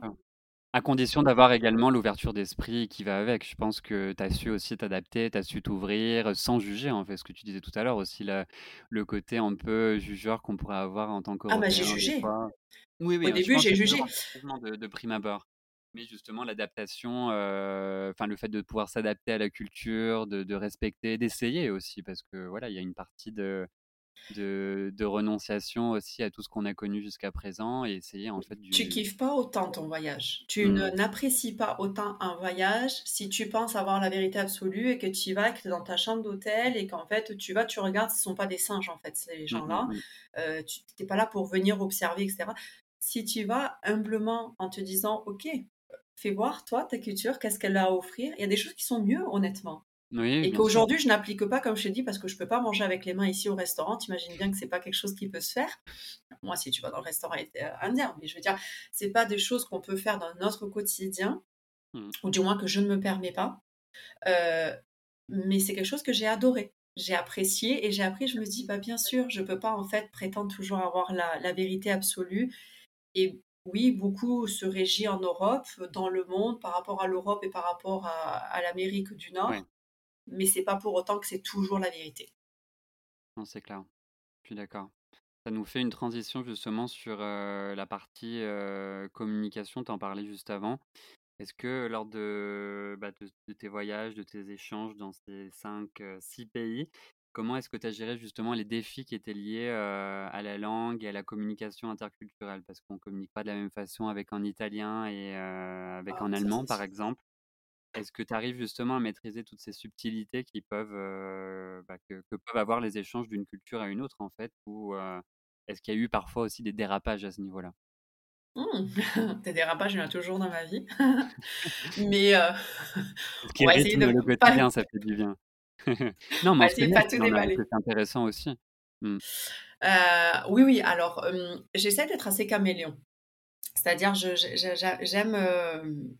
À condition d'avoir également l'ouverture d'esprit qui va avec. Je pense que tu as su aussi t'adapter, tu as su t'ouvrir sans juger, en fait, ce que tu disais tout à l'heure aussi, le côté un peu jugeur qu'on pourrait avoir en tant Ah bah j'ai jugé. Oui, oui, Au début, j'ai jugé. de, de prime abord. Mais justement, l'adaptation, enfin le fait de pouvoir s'adapter à la culture, de, respecter, d'essayer aussi, parce que voilà, il y a une partie de, de, renonciation aussi à tout ce qu'on a connu jusqu'à présent et essayer en fait du... Tu kiffes pas autant ton voyage. Tu mmh. n'apprécies pas autant un voyage si tu penses avoir la vérité absolue et que tu y vas, que tu es dans ta chambre d'hôtel et qu'en fait tu vas, tu regardes, ce sont pas des singes en fait, ces mmh, gens-là. Mmh, tu n'es pas là pour venir observer, etc. Si tu vas humblement en te disant, ok, fais voir, toi, ta culture, qu'est-ce qu'elle a à offrir. Il y a des choses qui sont mieux, honnêtement. et qu'aujourd'hui, je n'applique pas, comme je t'ai dit, parce que je ne peux pas manger avec les mains ici au restaurant. Tu imagines bien que ce n'est pas quelque chose qui peut se faire. Moi, si tu vas dans le restaurant euh, indien, mais je veux dire, ce pas des choses qu'on peut faire dans notre quotidien, mmh. ou du moins que je ne me permets pas. Euh, mais c'est quelque chose que j'ai adoré. J'ai apprécié et j'ai appris, je me dis, bah, bien sûr, je ne peux pas en fait prétendre toujours avoir la, la vérité absolue. Et oui, beaucoup se régit en Europe, dans le monde, par rapport à l'Europe et par rapport à, l'Amérique du Nord. Mais c'est pas pour autant que c'est toujours la vérité. Non, c'est clair. Je suis d'accord. Ça nous fait une transition justement sur la partie communication. Tu en parlais juste avant. Est-ce que lors de, bah, de, tes voyages, de tes échanges dans ces 5, 6 pays, Comment est-ce que tu as géré justement les défis qui étaient liés à la langue et à la communication interculturelle? Parce qu'on ne communique pas de la même façon avec en italien et avec en ah, allemand, par exemple. Est-ce que tu arrives justement à maîtriser toutes ces subtilités qui peuvent, bah, que, peuvent avoir les échanges d'une culture à une autre, en fait? Ou est-ce qu'il y a eu parfois aussi des dérapages à ce niveau-là? Mmh. *laughs* Des dérapages, il y en a toujours dans ma vie. *laughs* Mais ce *laughs* qui rythme le quotidien, ça fait du bien. Non, mais c'est pas tout C'est intéressant aussi. Mmh. Euh, oui, oui. Alors, j'essaie d'être assez caméléon. C'est-à-dire, j'aime,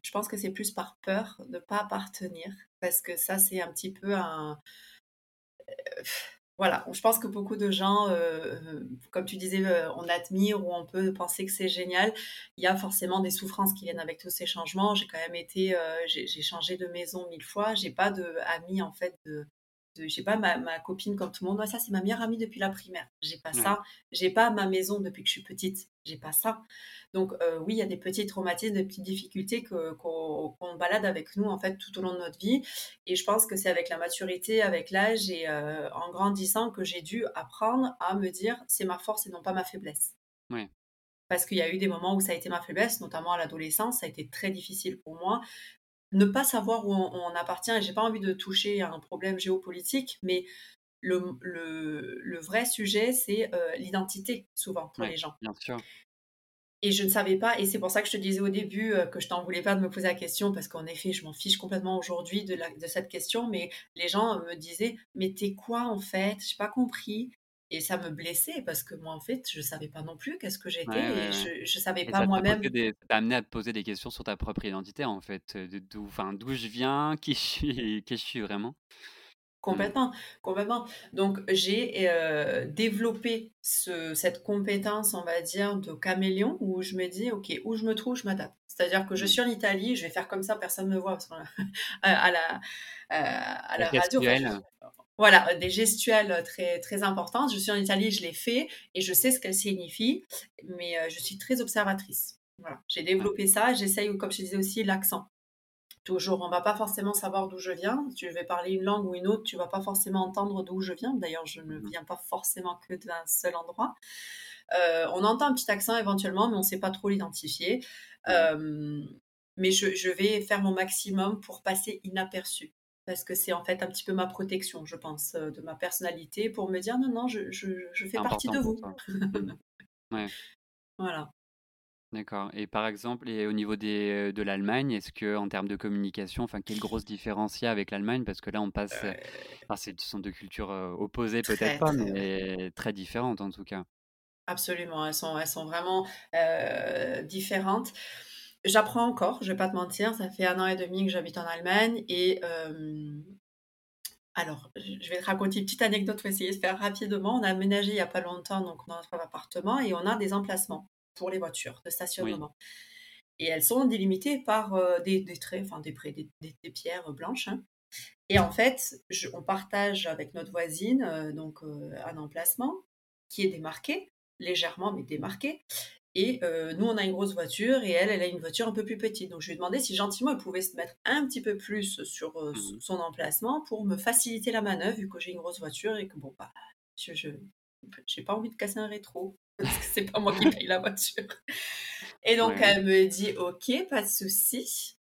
je pense que c'est plus par peur de ne pas appartenir, parce que ça, c'est un petit peu un... voilà, je pense que beaucoup de gens, comme tu disais, on admire ou on peut penser que c'est génial. Il y a forcément des souffrances qui viennent avec tous ces changements. J'ai quand même été, j'ai changé de maison mille fois. J'ai pas de amis en fait de, je sais pas ma, ma, copine comme tout le monde. Ça c'est ma meilleure amie depuis la primaire. J'ai pas ça. J'ai pas ma maison depuis que je suis petite. J'ai pas ça. Donc euh, oui il y a des petits traumatismes des petites difficultés qu'on balade avec nous en fait tout au long de notre vie. Et je pense que c'est avec la maturité avec l'âge et euh, en grandissant que j'ai dû apprendre à me dire c'est ma force et non pas ma faiblesse. Parce qu'il y a eu des moments où ça a été ma faiblesse, notamment à l'adolescence, ça a été très difficile pour moi ne pas savoir où on, appartient, et j'ai pas envie de toucher à un problème géopolitique, mais le, le, vrai sujet, c'est euh, l'identité, souvent, pour les gens. Bien sûr. Et je ne savais pas, et c'est pour ça que je te disais au début euh, que je t'en voulais pas de me poser la question, parce qu'en effet, je m'en fiche complètement aujourd'hui de, de, cette question, mais les gens me disaient, mais t'es quoi en fait? J'ai pas compris. Et ça me blessait parce que moi, en fait, je ne savais pas non plus qu'est-ce que j'étais et je ne savais pas moi-même. Ça t'a amené à te poser des questions sur ta propre identité, en fait. D'où d'où je viens, qui je suis, qui je suis vraiment? Mmh. Complètement, complètement. Donc, j'ai développé ce, cette compétence, on va dire, de caméléon où je me dis, OK, où je me trouve, je m'adapte. C'est-à-dire que je mmh. suis en Italie, je vais faire comme ça, personne ne me voit parce *laughs* à la, à la radio. Voilà, des gestuelles très, très importantes. Je suis en Italie, je l'ai fait et je sais ce qu'elles signifient, mais je suis très observatrice. Voilà, j'ai développé ça. J'essaye, comme je disais aussi, l'accent. Toujours, on va pas forcément savoir d'où je viens. Si tu vais parler une langue ou une autre, tu vas pas forcément entendre d'où je viens. D'ailleurs, je ne mmh viens pas forcément que d'un seul endroit. on entend un petit accent éventuellement, mais on ne sait pas trop l'identifier. mais je, je, vais faire mon maximum pour passer inaperçu parce que c'est en fait un petit peu ma protection, je pense, de ma personnalité, pour me dire non, non, je, je, je fais partie de vous. *laughs* Ouais. Voilà. D'accord et par exemple et au niveau des, de l'Allemagne, est-ce que en termes de communication, enfin, quelle grosse différence il y a avec l'Allemagne? Parce que là, on passe, enfin, c'est ce sont 2 cultures, opposées peut-être pas, mais très différentes en tout cas. Absolument, elles sont elles sont vraiment, différentes. J'apprends encore, je vais pas te mentir, ça fait 1 an et demi que j'habite en Allemagne et hem, alors je vais te raconter une petite anecdote pour essayer de faire rapidement. On a aménagé il y a pas longtemps donc dans notre appartement et on a des emplacements pour les voitures de Oui. stationnement et elles sont délimitées par, heu, des des traits, enfin des des des pierres blanches, hein et en fait, je on partage avec notre voisine, heu, donc un emplacement qui est démarqué, légèrement mais démarqué et heu, nous on a une grosse voiture et elle, elle a une voiture un peu plus petite. Donc je lui ai demandé si gentiment elle pouvait se mettre un petit peu plus sur, heu, Mmh son emplacement pour me faciliter la manœuvre vu que j'ai une grosse voiture et que bon, bah, je j'ai pas envie de casser un rétro *laughs* parce que c'est pas moi qui paye la voiture et donc Ouais. elle me dit: «OK, pas de souci,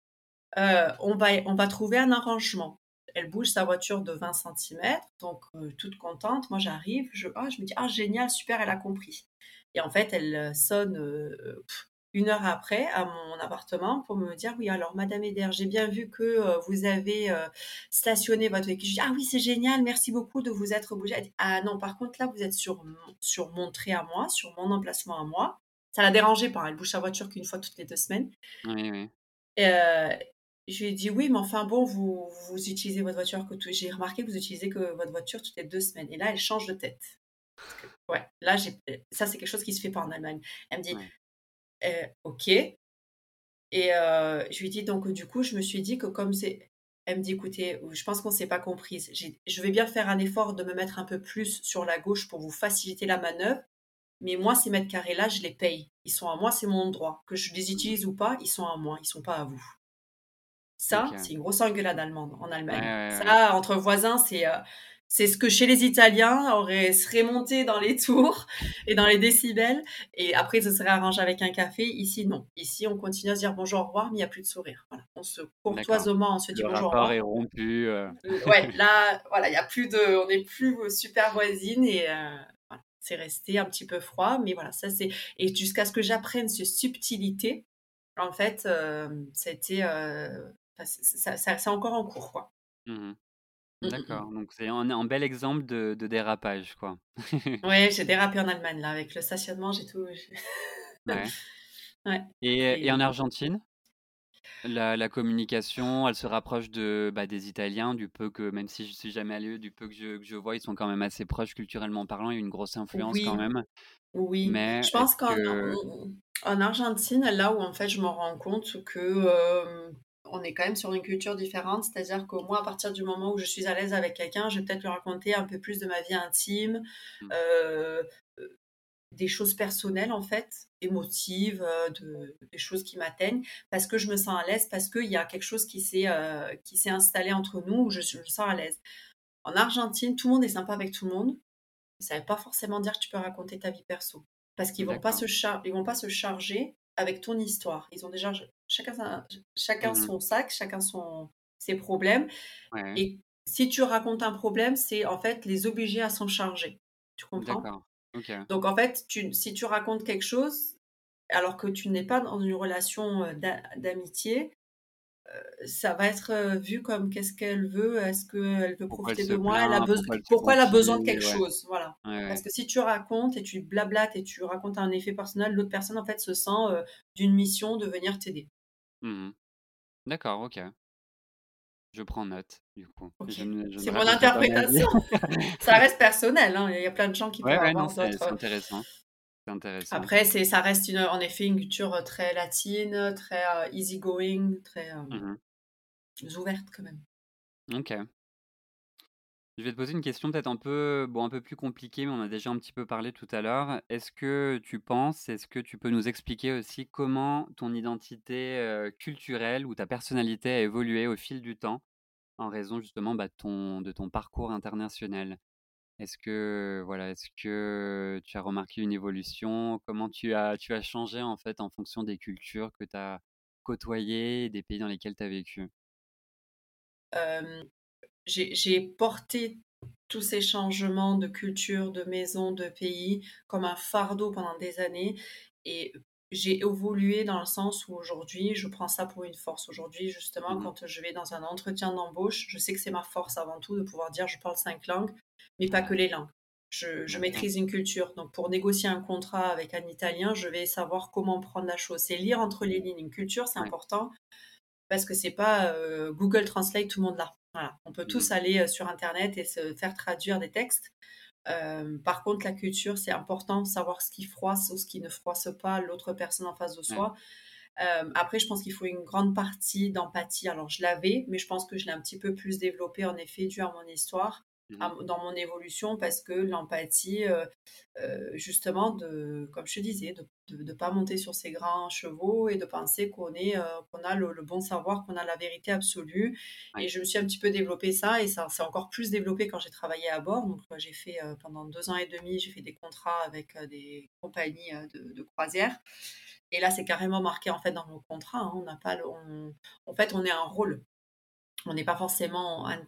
heu, on va on va trouver un arrangement». Elle bouge sa voiture de 20 centimètres donc toute contente. Moi j'arrive, je ah, je me dis: «Ah génial, super, elle a compris» et en fait, elle, heu, sonne, heu, 1 heure après à mon appartement pour me dire: «Oui, alors madame Eder, j'ai bien vu que, heu, vous avez, stationné votre véhicule». Je dis: «Ah oui, c'est génial, merci beaucoup de vous être bougée». Elle dit: «Ah non, par contre là, vous êtes sur mon sur mon trait à moi, sur mon emplacement à moi». Ça la dérangeait pas, elle bouge sa voiture qu'1 fois toutes les 2 semaines Oui, oui. je lui ai dit: «Oui, mais enfin bon, vous vous utilisez votre voiture que j'ai remarqué que vous utilisez que votre voiture toutes les 2 semaines» et là, elle change de tête. Ouais, là, j'ai ça, c'est quelque chose qui se fait pas en Allemagne. Elle me dit: Ouais. «Heu, OK» et je lui dis: «Donc du coup, je me suis dit que comme c'est» elle me dit: «Écoutez, je pense qu'on s'est pas comprises. J'ai je vais bien faire un effort de me mettre un peu plus sur la gauche pour vous faciliter la manœuvre, mais moi, ces mètres carrés là, je les paye. Ils sont à moi, c'est mon droit. Que je les utilise ou pas, ils sont à moi, ils sont pas à vous». Ça, c'est une grosse engueulade allemande en Allemagne. ouais, ouais. Ça, entre voisins, c'est, c'est ce que chez les Italiens aurait serait monté dans les tours et dans les décibels et après, se serait arrangé avec un café. Ici, non. Ici, on continue à se dire: «Bonjour, au revoir», mais il y a plus de sourire. Voilà. On se courtoisement, on se dit: Le «Bonjour, au rapport revoir». est rompu, heu L ouais, là, *laughs* voilà, il y a plus de on n'est plus super voisines et voilà, c'est resté un petit peu froid, mais voilà, ça c'est et jusqu'à ce que j'apprenne ces subtilités, en fait, hem, ça a été, ça ça c'est encore en cours, quoi. Mmh mh. Mmh mh mh. D'accord, donc c'est un un bel exemple de de dérapage, quoi. Ouais, j'ai *laughs* dérapé en Allemagne, là, avec le stationnement, j'ai tout Ouais. *laughs* ouais Et et en Argentine? La la communication, elle se rapproche de, bah, des Italiens, du peu que même si je suis jamais allé, du peu que je que je vois, ils sont quand même assez proches culturellement parlant. Il y a une grosse influence quand Oui, même, oui. mais Je pense qu'en que en en Argentine, là où en fait je me rends compte que, on est quand même sur une culture différente, c'est-à-dire que moi, à partir du moment où je suis à l'aise avec quelqu'un, je vais peut-être lui raconter un peu plus de ma vie intime, mmh, heu heu, des choses personnelles en fait, émotives, heu, de des choses qui m'atteignent, parce que je me sens à l'aise, parce qu'il y a quelque chose qui s'est, heu, qui s'est installé entre nous où je je me sens à l'aise. En Argentine, tout le monde est sympa avec tout le monde. Ça veut pas forcément dire que tu peux raconter ta vie perso. Parce qu'ils vont pas d'accord. se char ils vont pas se charger avec ton histoire. Ils ont déjà chacun Mmh mh. son sac, chacun son ses problèmes Ouais, et si tu racontes un problème, c'est en fait les obliger à s'en charger. Tu comprends? d'accord. OK. Donc en fait, tu si tu racontes quelque chose, alors que tu n'es pas dans une relation, d'amitié, ça va être, vu comme qu'est-ce qu'elle veut? Est-ce qu'elle veut Pourquoi profiter de moi? Elle a Pourquoi elle pourquoi elle a besoin de quelque Ouais, chose? Voilà. ouais, Parce que si tu racontes et tu blablates et tu racontes un effet personnel, l'autre personne, en fait, se sent, d'une mission de venir t'aider. Mmh mh. D'accord, OK. Je prends note, du coup. OK. Je ne je ne C'est mon raconterai pas ma vie. interprétation. *laughs* Ça reste personnel, hein, il y a plein de gens qui Ouais, peuvent ouais, non, avoir c'est c'est d'autres, intéressant, c'est intéressant. après c'est ça reste une, en effet, une culture, très latine, très, heu, easy going, très, Mmh mh. ouverte quand même. OK. Je vais te poser une question peut-être un peu, bon, un peu plus compliquée, mais on a déjà un petit peu parlé tout à l'heure. Est-ce que tu penses, est-ce que tu peux nous expliquer aussi comment ton identité, heu, culturelle ou ta personnalité a évolué au fil du temps, en raison justement, bah, de ton parcours international? Est-ce que, voilà, est-ce que tu as remarqué une évolution? Comment tu as tu as changé, en fait, en fonction des cultures que tu as côtoyées des pays dans lesquels tu as vécu? J'ai porté tous ces changements de culture, de maison, de pays, comme un fardeau pendant des années et j'ai évolué dans le sens où aujourd'hui, je prends ça pour une force. Aujourd'hui, justement, Mmh quand je vais dans un entretien d'embauche, je sais que c'est ma force avant tout de pouvoir dire je parle cinq langues, mais pas que les langues. Je, je maîtrise une culture. Donc, pour négocier un contrat avec un Italien, je vais savoir comment prendre la chose. C'est lire entre les lignes. Une culture, c'est important parce que c'est pas euh, Google Translate tout le monde là. Voilà. On peut Mmh tous aller sur Internet et se faire traduire des textes. Euh, par contre, la culture, c'est important, savoir ce qui froisse ou ce qui ne froisse pas l'autre personne en face de soi. Euh, après, je pense qu'il faut une grande partie d'empathie. Alors, je l'avais, mais je pense que je l'ai un petit peu plus développée, en effet, dû à mon histoire, dans mon évolution, parce que l'empathie, euh, euh, justement, de, comme je te disais, de ne pas monter sur ses grands chevaux et de penser qu'on est, euh, qu'on a le, le bon savoir, qu'on a la vérité absolue. Et je me suis un petit peu développé ça, et ça s'est encore plus développé quand j'ai travaillé à bord. Donc, j'ai fait pendant deux ans et demi, j'ai fait des contrats avec des compagnies de, de croisière. Et là, c'est carrément marqué en fait dans nos contrats. hein. On n'a pas, le- on- en fait, on est un rôle. On n'est pas forcément un-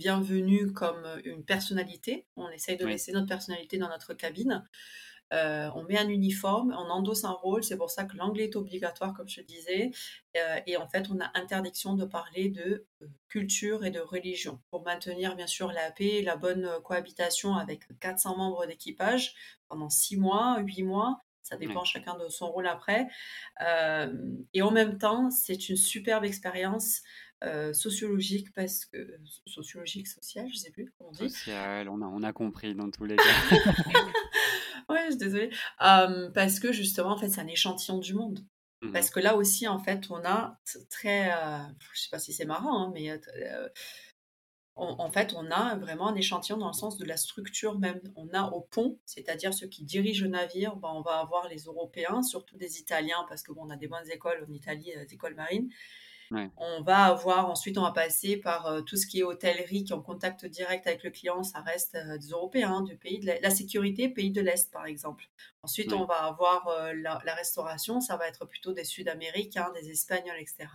bienvenu comme une personnalité. On essaye de Oui. laisser notre personnalité dans notre cabine. Euh, on met un uniforme, on endosse un rôle. C'est pour ça que l'anglais est obligatoire, comme je disais. Euh, et en fait, on a interdiction de parler de euh, culture et de religion pour maintenir bien sûr la paix et la bonne euh, cohabitation avec 400 membres d'équipage pendant 6 mois, 8 mois. Ça dépend chacun de son rôle après. Euh, et en même temps, c'est une superbe expérience euh, sociologique parce que sociologique, sociale, je sais plus comment on dit. Social, on a, on a compris dans tous les cas. *laughs* Ouais, je suis désolée. Euh, parce que justement, en fait, c'est un échantillon du monde. Mhm. Parce que là aussi, en fait, on a très, je sais pas si c'est marrant, hein, mais euh, en, fait, on a vraiment un échantillon dans le sens de la structure même. On a au pont, c'est-à-dire ceux qui dirigent le navire, ben, on va avoir les Européens, surtout des Italiens, parce que bon, on a des bonnes écoles en Italie, euh, des écoles marines. Ouais. On va avoir, ensuite, on va passer par euh, tout ce qui est hôtellerie, qui est en contact direct avec le client, ça reste euh, des Européens, du pays de. La sécurité, pays de l'Est, par exemple. Ensuite, Ouais. on va avoir euh, la, la restauration, ça va être plutôt des Sud-Américains, des Espagnols, etc.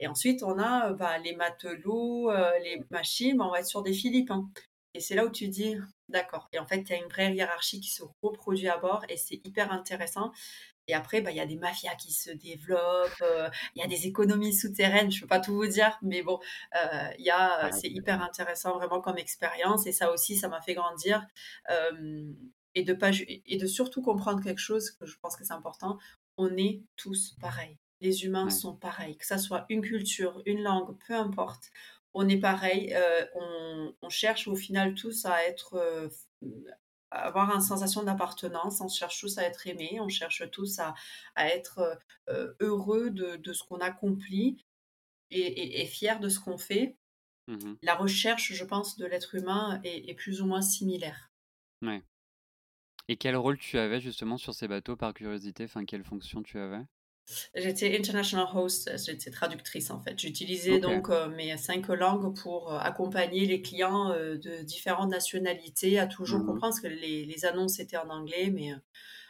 Et ensuite, on a euh, bah, les matelots, euh, les machines, bah, on va être sur des Philippins. Et c'est là où tu dis, d'accord. Et en fait, il y a une vraie hiérarchie qui se reproduit à bord et c'est hyper intéressant. Et après, bah, il y a des mafias qui se développent, euh, il y a des économies souterraines, je ne peux pas tout vous dire, mais bon, euh, y a, c'est hyper intéressant vraiment comme expérience et ça aussi, ça m'a fait grandir. Euh, et, de pas, et de surtout comprendre quelque chose que je pense que c'est important, on est tous pareils. Les humains Ouais. sont pareils, que ça soit une culture, une langue, peu importe. On est pareil, euh, on, on cherche au final tous à être, euh, à avoir une sensation d'appartenance, on cherche tous à être aimés, on cherche tous à, à être euh, heureux de, de ce qu'on accomplit et, et, et fiers de ce qu'on fait. Mhm. La recherche, je pense, de l'être humain est, est plus ou moins similaire. Ouais. Et quel rôle tu avais justement sur ces bateaux par curiosité? Enfin, quelle fonction tu avais? J'étais international host, j'étais traductrice en fait. J'utilisais donc euh, mes cinq langues pour euh, accompagner les clients euh, de différentes nationalités à toujours Mhm. comprendre, parce que les, les annonces étaient en anglais, mais euh,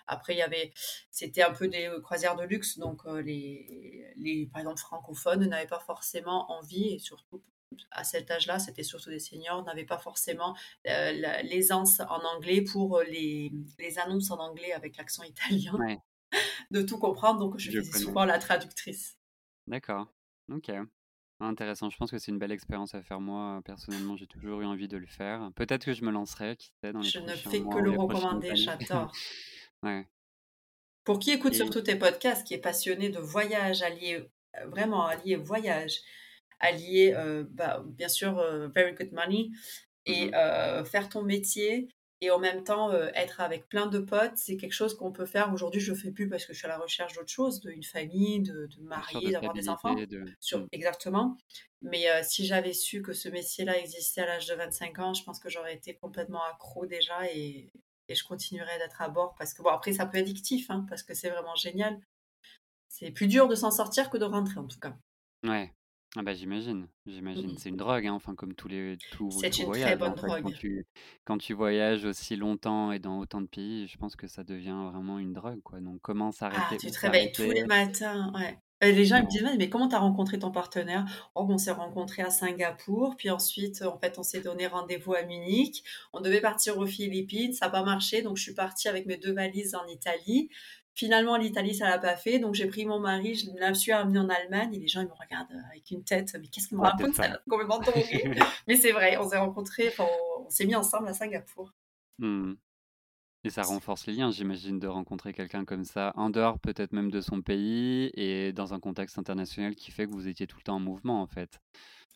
après il y avait, c'était un peu des euh, croisières de luxe, donc euh, les, les, par exemple francophones n'avaient pas forcément envie, et surtout à cet âge-là, c'était surtout des seniors, n'avaient pas forcément euh, la- l'aisance en anglais pour euh, les, les annonces en anglais avec l'accent *laughs* italien, Ouais, *laughs* de tout comprendre, donc je je faisais souvent la traductrice. D'accord. Ok. Intéressant. Je pense que c'est une belle expérience à faire moi. Personnellement, j'ai toujours eu envie de le faire. Peut-être que je me lancerai, qui sait, dans les Je ne fais que mois le recommander, j'adore. *laughs* Ouais. Pour qui écoute Et surtout tes podcasts, qui est passionné de voyage, allié, euh, vraiment allié voyage, allié, euh, bah, bien sûr, euh, Very Good Money, et Mhm. euh, faire ton métier et en même temps euh, être avec plein de potes, c'est quelque chose qu'on peut faire. Aujourd'hui, je ne fais plus parce que je suis à la recherche d'autre chose, d'une famille, de, de marier, de d'avoir des enfants. de. Sur, Mm. exactement. Mais euh, si j'avais su que ce métier-là existait à l'âge de 25 ans, je pense que j'aurais été complètement accro déjà et, et je continuerais d'être à bord parce que, bon, après, ça peut être addictif, hein, parce que c'est vraiment génial. C'est plus dur de s'en sortir que de rentrer, en tout cas. Ouais. Ah bah j'imagine, j'imagine. Mhm. C'est une drogue, hein, enfin comme tous les tout, C'est une très voyage bonne en fait. Quand drogue. tu quand tu voyages aussi longtemps et dans autant de pays, je pense que ça devient vraiment une drogue quoi. Donc comment Ah, s'arrêter, tu où te réveilles tous les matins, ouais. les gens ils me disent: «Mais comment tu as rencontré ton partenaire?» «Oh, on s'est rencontrés à Singapour, puis ensuite, en fait, on s'est donné rendez-vous à Munich. On devait partir aux Philippines, ça a pas marché, donc je suis partie avec mes 2 valises en Italie. Finalement, l'Italie, ça l'a pas fait, donc j'ai pris mon mari, je l'ai suis amené en Allemagne et les gens, ils me regardent, avec une tête: «Mais qu'est-ce qu'il me raconte peut-être pas. *laughs* celle-là? Complètement droguée». Mais c'est vrai, on s'est rencontrés, on s'est mis ensemble à Singapour. Mmh. Et ça renforce les liens, j'imagine, de rencontrer quelqu'un comme ça, en dehors peut-être même de son pays et dans un contexte international qui fait que vous étiez tout le temps en mouvement, en fait.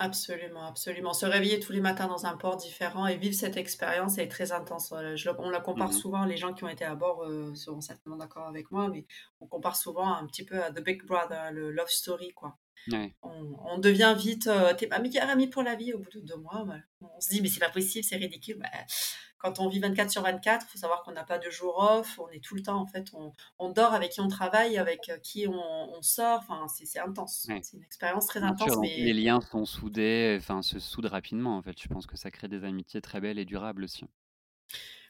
Absolument, absolument. Se réveiller tous les matins dans un port différent et vivre cette expérience est très intense. Je on la compare Mmh souvent, les gens qui ont été à bord, heu, seront certainement d'accord avec moi, mais on compare souvent un petit peu à The Big Brother, le Love Story, quoi. Ouais. On on devient vite, heu, tu ma meilleure amie pour la vie au bout de 2 mois, on se dit: «Mais c'est pas possible, c'est ridicule». Bah, quand on vit 24 sur 24, il faut savoir qu'on n'a pas de jour off, on est tout le temps en fait, on on dort avec qui on travaille, avec, heu, qui on on sort, enfin c'est c'est intense. Ouais. C'est une expérience très Bien sûr, intense, les liens sont soudés, enfin se soudent rapidement, en fait. Je pense que ça crée des amitiés très belles et durables aussi.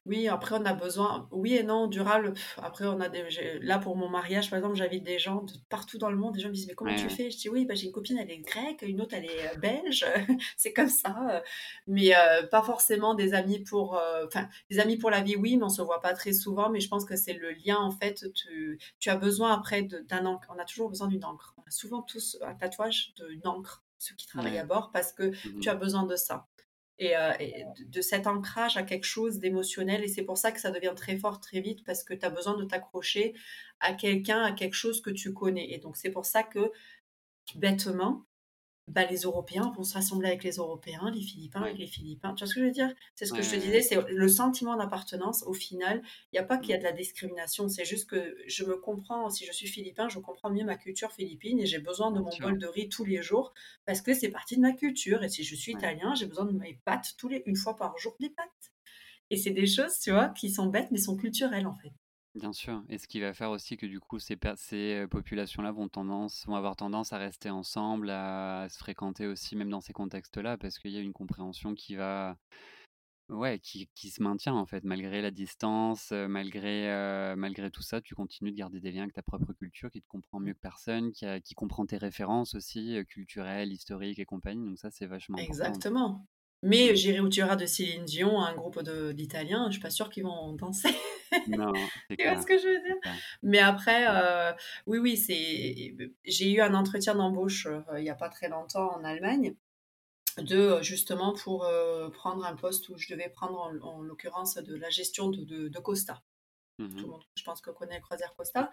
Oui, après on a besoin oui et non, durable, pff, après on a des j'ai là pour mon mariage, par exemple, j'invite des gens de partout dans le monde. Des gens me disent: «Mais comment tu ouais. fais?» je dis: «Oui, bah, j'ai une copine, elle est grecque, une autre, elle est, heu, belge, *laughs* c'est comme ça, heu, mais heu, pas forcément des amis pour, enfin, des amis pour la vie, oui, mais on se voit pas très souvent, mais je pense que c'est le lien, en fait, tu tu as besoin après de d'un ancre. On a toujours besoin d'une encre. On a souvent tous un tatouage d'une encre, ceux qui travaillent à Ouais. bord, parce que Mmh tu as besoin de ça et, de de cet ancrage à quelque chose d'émotionnel. Et c'est pour ça que ça devient très fort très vite parce que tu as besoin de t'accrocher à quelqu'un, à quelque chose que tu connais. Et donc c'est pour ça que, bêtement, bah, les Européens vont se rassembler avec les Européens, les Philippins avec les Philippins. Tu vois ce que je veux dire? C'est ce que je te disais, c'est le sentiment d'appartenance au final, il y a pas qu'il y a de la discrimination, c'est juste que je me comprends, si je suis philippin, je comprends mieux ma culture philippine et j'ai besoin de mon bol de riz tous les jours parce que c'est partie de ma culture et si je suis italien, j'ai besoin de mes pâtes tous les une fois par jour, des pâtes. Et c'est des choses, tu vois, qui sont bêtes mais sont culturelles, en fait. Bien sûr et ce qui va faire aussi que du coup ces per ces, heu, populations-là vont tendance vont avoir tendance à rester ensemble, à à se fréquenter aussi même dans ces contextes-là parce qu'il y a une compréhension qui va ouais, qui qui se maintient en fait. Malgré la distance, malgré, malgré tout ça, tu continues de garder des liens avec ta propre culture qui te comprend mieux que personne, qui a qui comprend tes références aussi, culturelles, historiques et compagnie, donc ça, c'est vachement important. Exactement, mais. J'irai où tu iras de Céline Dion, un groupe d'Italiens, je suis pas sûre qu'ils vont danser. Non, *laughs* Tu vois ce que je veux dire? Mais après, heu, oui, oui, c'est j'ai eu un entretien d'embauche, heu, il y a pas très longtemps en Allemagne, de, heu, justement pour, prendre un poste où je devais prendre en en l'occurrence de la gestion de de de Costa. Mmh Tout le monde, je pense que connaît Croisière Costa.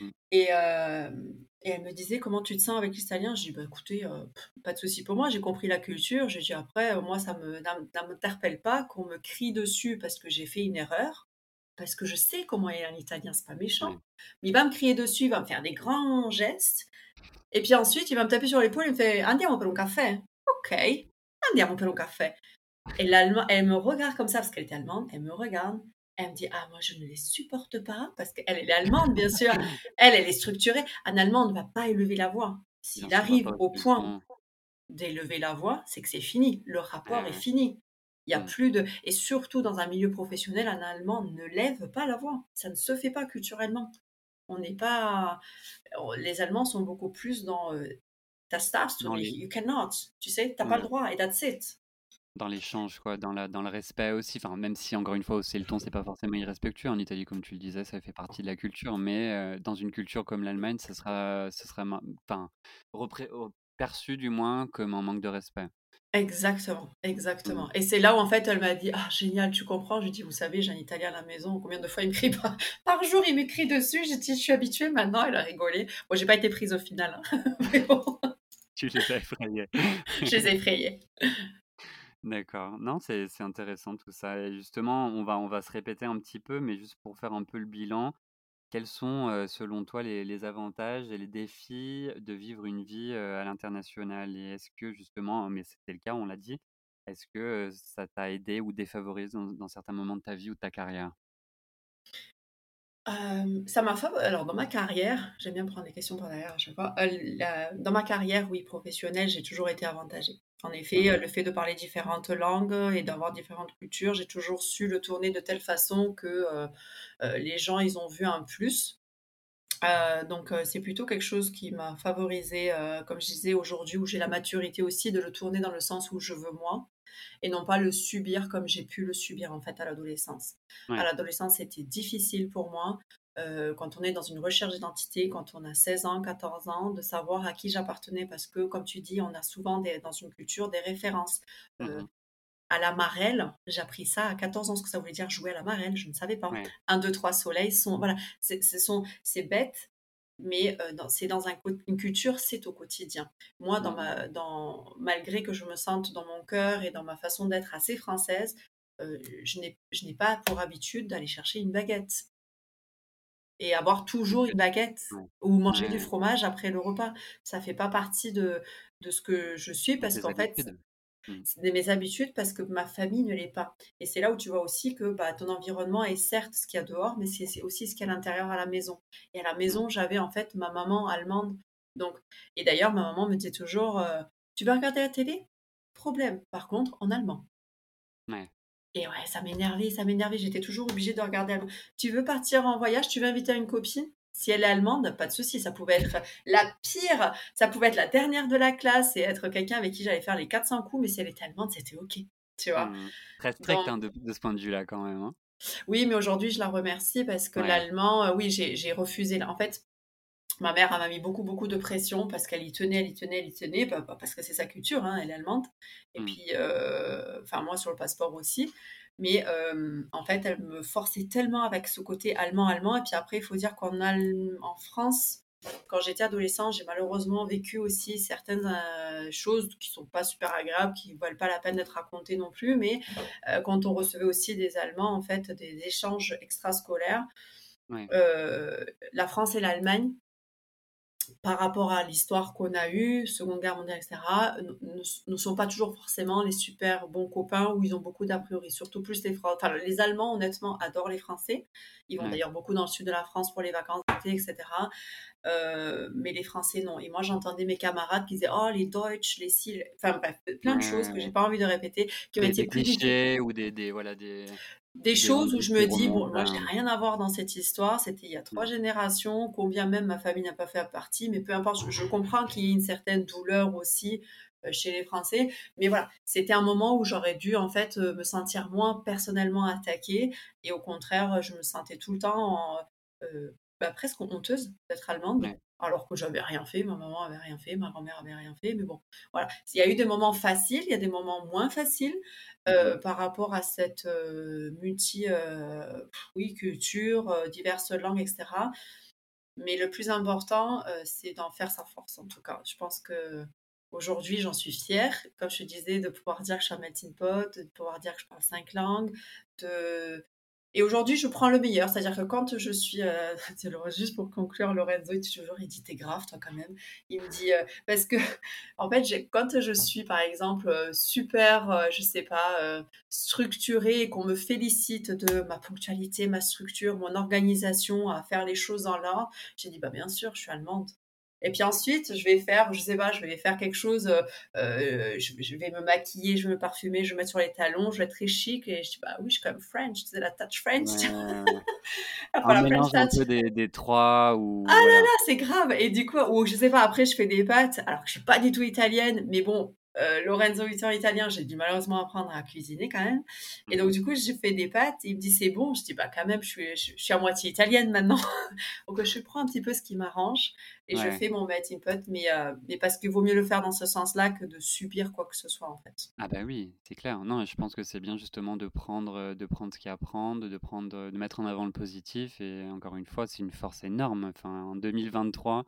Mmh. et hem et elle me disait: «Comment tu te sens avec l'italien?» je dis: «Bah, écoutez, heu, pas de souci pour moi, j'ai compris la culture». J'ai dit: «Après, heu, moi ça me n'in ça m'interpelle pas qu'on me crie dessus parce que j'ai fait une erreur, parce que je sais comment est un italien, c'est pas méchant, mais il va me crier dessus, il va me faire des grands gestes. Et puis ensuite il va me taper sur l'épaule, il me fait: "Andiamo per un caffè?" «OK, andiamo per un caffè» et l'allemand elle me regarde comme ça parce qu'elle était allemande, elle me regarde, elle me dit: «Ah moi je ne les supporte pas» parce qu'elle, elle est allemande bien sûr. *laughs* Elle, elle est structurée. Un Allemand ne va pas élever la voix. S'il arrive au point d'élever la voix, c'est que c'est fini. Le rapport est ouais. fini. Il y a Mmh. plus de et surtout dans un milieu professionnel, un Allemand ne lève pas la voix. Ça ne se fait pas culturellement. On n'est pas les Allemands sont beaucoup plus dans, heu, «Das darfst du Dans nicht, les you cannot», tu sais? Tu as pas le ouais. droit et that's it. Dans l'échange quoi, dans la dans le respect aussi, enfin même si encore une fois hausser le ton, c'est pas forcément irrespectueux en Italie comme tu le disais, ça fait partie de la culture, mais heu, dans une culture comme l'Allemagne, ça sera ça sera enfin perçu du moins comme un manque de respect. Exactement, exactement et c'est là où en fait elle m'a dit: «Ah génial, tu comprends?» je lui dis: «Vous savez, j'ai un Italien à la maison, combien de fois il me crie par par jour, il me crie dessus?» j'ai dit: «Je suis habituée maintenant», elle a rigolé. Bon, j'ai pas été prise au final, hein, *laughs* mais bon, Tu les as effrayés. *laughs* je les ai effrayés. D'accord. Non, c'est intéressant tout ça justement, on va se répéter un petit peu, mais juste pour faire un peu le bilan, quels sont, selon toi les avantages et les défis de vivre une vie, à l'international? Et est-ce que justement mais c'était le cas, on l'a dit, est-ce que, ça t'a aidé ou défavorisé dans certains moments de ta vie ou de ta carrière? Ça m'a fav alors dans ma carrière, j'aime bien prendre des questions par derrière à chaque fois. Dans ma carrière, oui, professionnelle, j'ai toujours été avantagée. En effet, heu, Mmh le fait de parler différentes langues et d'avoir différentes cultures, j'ai toujours su le tourner de telle façon que, heu heu, les gens, ils ont vu un plus. Euh, donc c'est plutôt quelque chose qui m'a favorisé, comme je disais aujourd'hui, où j'ai la maturité aussi de le tourner dans le sens où je veux moi et non pas le subir comme j'ai pu le subir en fait à l'adolescence. À l'adolescence, c'était difficile pour moi. Quand on est dans une recherche d'identité, quand on a 16 ans, 14 ans, de savoir à qui j'appartenais, parce que, comme tu dis, on a souvent des, dans une culture des références. Mmh à la marelle, j'ai appris ça à 14 ans, ce que ça voulait dire jouer à la marelle, je ne savais pas. Un, deux, trois soleils sont, voilà, c'est bête, mais c'est dans un, une culture, c'est au quotidien. Moi, dans ma, dans, malgré que je me sente dans mon cœur et dans ma façon d'être assez française, je n'ai pas pour habitude d'aller chercher une baguette et avoir toujours une baguette ou manger du fromage après le repas. Ça fait pas partie de, de ce que je suis parce qu'en fait, Mmh. C'est mes habitudes parce que ma famille ne l'est pas. Et c'est là où tu vois aussi que bah, ton environnement est certes ce qu'il y a dehors, mais c'est aussi ce qu'il y a à l'intérieur à la maison. Et à la maison, j'avais en fait ma maman allemande. Donc, et d'ailleurs, ma maman me disait toujours euh, Tu veux regarder la télé? Problème. Par contre, en allemand. Et ouais, ça m'énervait, ça m'énervait. J'étais toujours obligée de regarder allemand. Tu veux partir en voyage Tu veux inviter une copine? Si elle est allemande, pas de souci, ça pouvait être la pire, ça pouvait être la dernière de la classe et être quelqu'un avec qui j'allais faire les 400 coups, mais si elle était allemande, c'était ok, tu vois. Mmh. Très strict hein, de, ce point de vue-là quand même. Hein. Oui, mais aujourd'hui, je la remercie parce que l'allemand, euh, oui, j'ai refusé. En fait, ma mère m'a mis beaucoup, beaucoup de pression parce qu'elle y tenait, elle y tenait, elle y tenait, parce que c'est sa culture, hein, elle est allemande. Et mmh. puis, euh, enfin, moi, sur le passeport aussi. Mais en fait, elle me forçait tellement avec ce côté allemand-allemand. Et puis après, il faut dire qu'en en France, quand j'étais adolescent, j'ai malheureusement vécu aussi certaines choses qui sont pas super agréables, qui valent pas la peine d'être racontées non plus. Mais quand on recevait aussi des Allemands, en fait, des échanges extrascolaires, la France et l'Allemagne par rapport à l'histoire qu'on a eue, Seconde Guerre mondiale, etc., ne, sont pas toujours forcément les super bons copains où ils ont beaucoup d'a priori, surtout plus les Français. Enfin, les Allemands, honnêtement, adorent les Français. Ils vont d'ailleurs beaucoup dans le sud de la France pour les vacances d'été, etc. Euh, mais les Français, non. Et moi, j'entendais mes camarades qui disaient Oh, les Deutsch, les Sil. Enfin, bref, plein de choses que j'ai pas envie de répéter. Qui ont été des clichés ou des, des, voilà, des, des choses où je me dis, bon, moi, j'ai rien à voir dans cette histoire. C'était il y a trois mmh. générations, combien même ma famille n'a pas fait partie, mais peu importe, je, comprends qu'il y ait une certaine douleur aussi euh, chez les Français. Mais voilà, c'était un moment où j'aurais dû, en fait, euh, me sentir moins personnellement attaquée. Et au contraire, je me sentais tout le temps euh, bah, presque honteuse d'être allemande alors que j'avais rien fait, ma maman avait rien fait, ma grand-mère avait rien fait, mais bon, voilà. Il y a eu des moments faciles, il y a des moments moins faciles euh, par rapport à cette euh, multi, euh, diverses langues, etc. Mais le plus important, c'est d'en faire sa force, en tout cas. Je pense que aujourd'hui, j'en suis fière, comme je te disais, de pouvoir dire que je suis un melting pot, de pouvoir dire que je parle cinq langues, de et aujourd'hui, je prends le meilleur. C'est-à-dire que quand je suis. Euh, *laughs* juste pour conclure, Lorenzo, il toujours il dit T'es grave, toi, quand même. Il me dit. Euh, parce que, *laughs* en fait, quand je suis, par exemple, euh, super, je sais pas, structurée et qu'on me félicite de ma ponctualité, ma structure, mon organisation à faire les choses en l'ordre, j'ai dit Bah, bien sûr, je suis allemande. Et puis ensuite, je vais faire, je sais pas, je vais faire quelque chose, euh, euh, je, vais me maquiller, je vais me parfumer, je vais mettre sur les talons, je vais être très chic et je dis, bah oui, je suis comme French, c'est la touch French. *laughs* un mélange un peu des, des, trois ou... Ah là là, c'est grave. Et du coup, ou je sais pas, après, je fais des pâtes, alors que je suis pas du tout italienne, mais bon, euh, Lorenzo Vittor italien, j'ai dû malheureusement apprendre à cuisiner quand même. Et donc, mhm. du coup, j'ai fait des pâtes et il me dit c'est bon. Je dis bah, quand même, je suis, je, suis à moitié italienne maintenant. *laughs* donc, je prends un petit peu ce qui m'arrange et je fais mon melting pot, mais, euh, mais parce qu'il vaut mieux le faire dans ce sens-là que de subir quoi que ce soit en fait. Ah, bah oui, c'est clair. Non, je pense que c'est bien justement de prendre, euh, de prendre ce qu'il y a à prendre, de, prendre, de mettre en avant le positif. Et encore une fois, c'est une force énorme. Enfin, en 2023,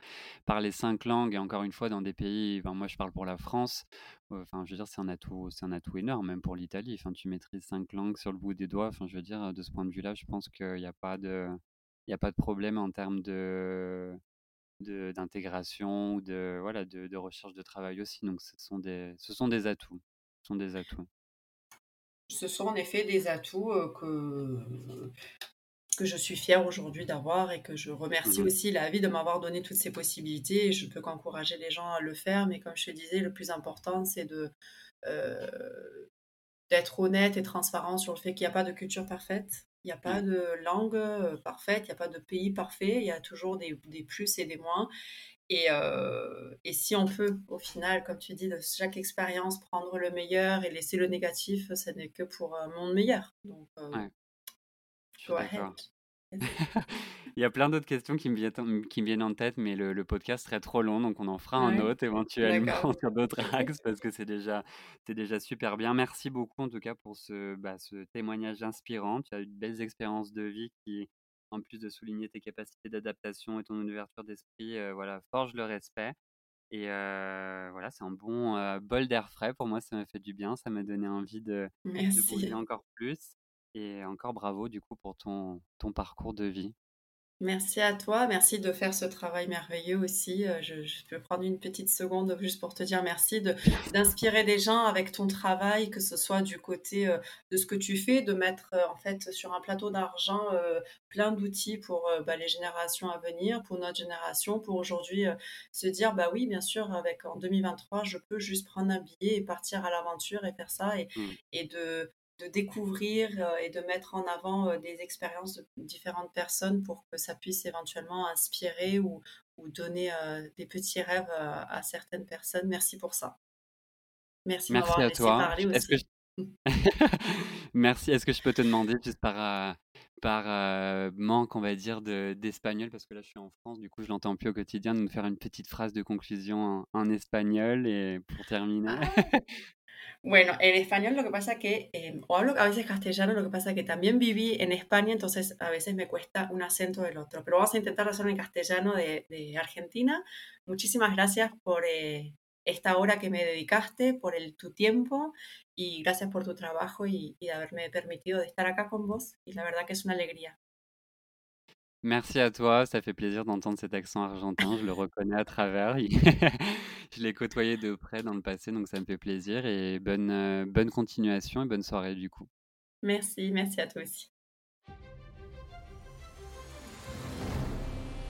parler cinq langues, et encore une fois, dans des pays, moi je parle pour la France, Enfin, je veux dire, c'est un atout, c'est un atout énorme, même pour l'Italie. Enfin, tu maîtrises cinq langues sur le bout des doigts. Enfin, je veux dire, de ce point de vue-là, je pense qu'il n'y a pas de, il y a pas de problème en termes de, d'intégration ou de, voilà, de, de, recherche de travail aussi. Donc, ce sont des, ce sont des atouts. Ce sont des atouts. Ce sont en effet des atouts que que je suis fière aujourd'hui d'avoir et que je remercie mmh aussi la vie de m'avoir donné toutes ces possibilités. Et je peux qu'encourager les gens à le faire, mais comme je te disais, le plus important, c'est de euh, d'être honnête et transparent sur le fait qu'il n'y a pas de culture parfaite. Il n'y a pas de langue parfaite, il n'y a pas de pays parfait, il y a toujours des, plus et des moins. Et, et, si on peut, au final, comme tu dis, de chaque expérience, prendre le meilleur et laisser le négatif, ce n'est que pour un monde meilleur. Donc, ouais. go ahead. Il y a plein d'autres questions qui me viennent, qui me viennent en tête, mais le, podcast serait trop long, donc on en fera un autre éventuellement *laughs* sur d'autres *laughs* axes parce que c'est déjà, c'est déjà super bien. Merci beaucoup en tout cas pour ce, bah, ce témoignage inspirant. Tu as eu de belles expériences de vie qui, en plus de souligner tes capacités d'adaptation et ton ouverture d'esprit, euh, voilà, forge le respect. Et euh, voilà, c'est un bon euh, bol d'air frais. Pour moi, ça m'a fait du bien. Ça m'a donné envie de, de bouger encore plus. Et encore bravo du coup pour ton, ton parcours de vie. Merci à toi, merci de faire ce travail merveilleux aussi. Euh, je, peux prendre une petite seconde juste pour te dire merci d'inspirer des gens avec ton travail, que ce soit du côté euh, de ce que tu fais, de mettre euh, en fait sur un plateau d'argent plein d'outils pour bah, les générations à venir, pour notre génération, pour aujourd'hui se dire bah oui, bien sûr, avec en 2023, je peux juste prendre un billet et partir à l'aventure et faire ça et, mmh. et de de découvrir euh, et de mettre en avant euh, des expériences de différentes personnes pour que ça puisse éventuellement inspirer ou, ou donner euh, des petits rêves à certaines personnes. Merci pour ça. Merci, Merci à toi. parler aussi. *laughs* Merci. Est-ce que je peux te demander, juste par, par manque, on va dire, d'espagnol, parce que là je suis en France, du coup je l'entends plus au quotidien, de nous faire une petite phrase de conclusion en, espagnol et pour terminer. Ah. Bueno, en español lo que pasa que, eh, o hablo a veces castellano, lo que pasa que también viví en España, entonces a veces me cuesta un acento del otro, pero vamos a intentar hacerlo en castellano de, Argentina. Muchísimas gracias por eh, esta hora que me dedicaste, por el, tu tiempo y gracias por tu trabajo y, y de haberme permitido de estar acá con vos y la verdad que es una alegría. Merci à toi, ça fait plaisir d'entendre cet accent argentin, je le reconnais à travers. *laughs* je l'ai côtoyé de près dans le passé, donc ça me fait plaisir et bonne, euh, bonne continuation et bonne soirée du coup. Merci, merci à toi aussi.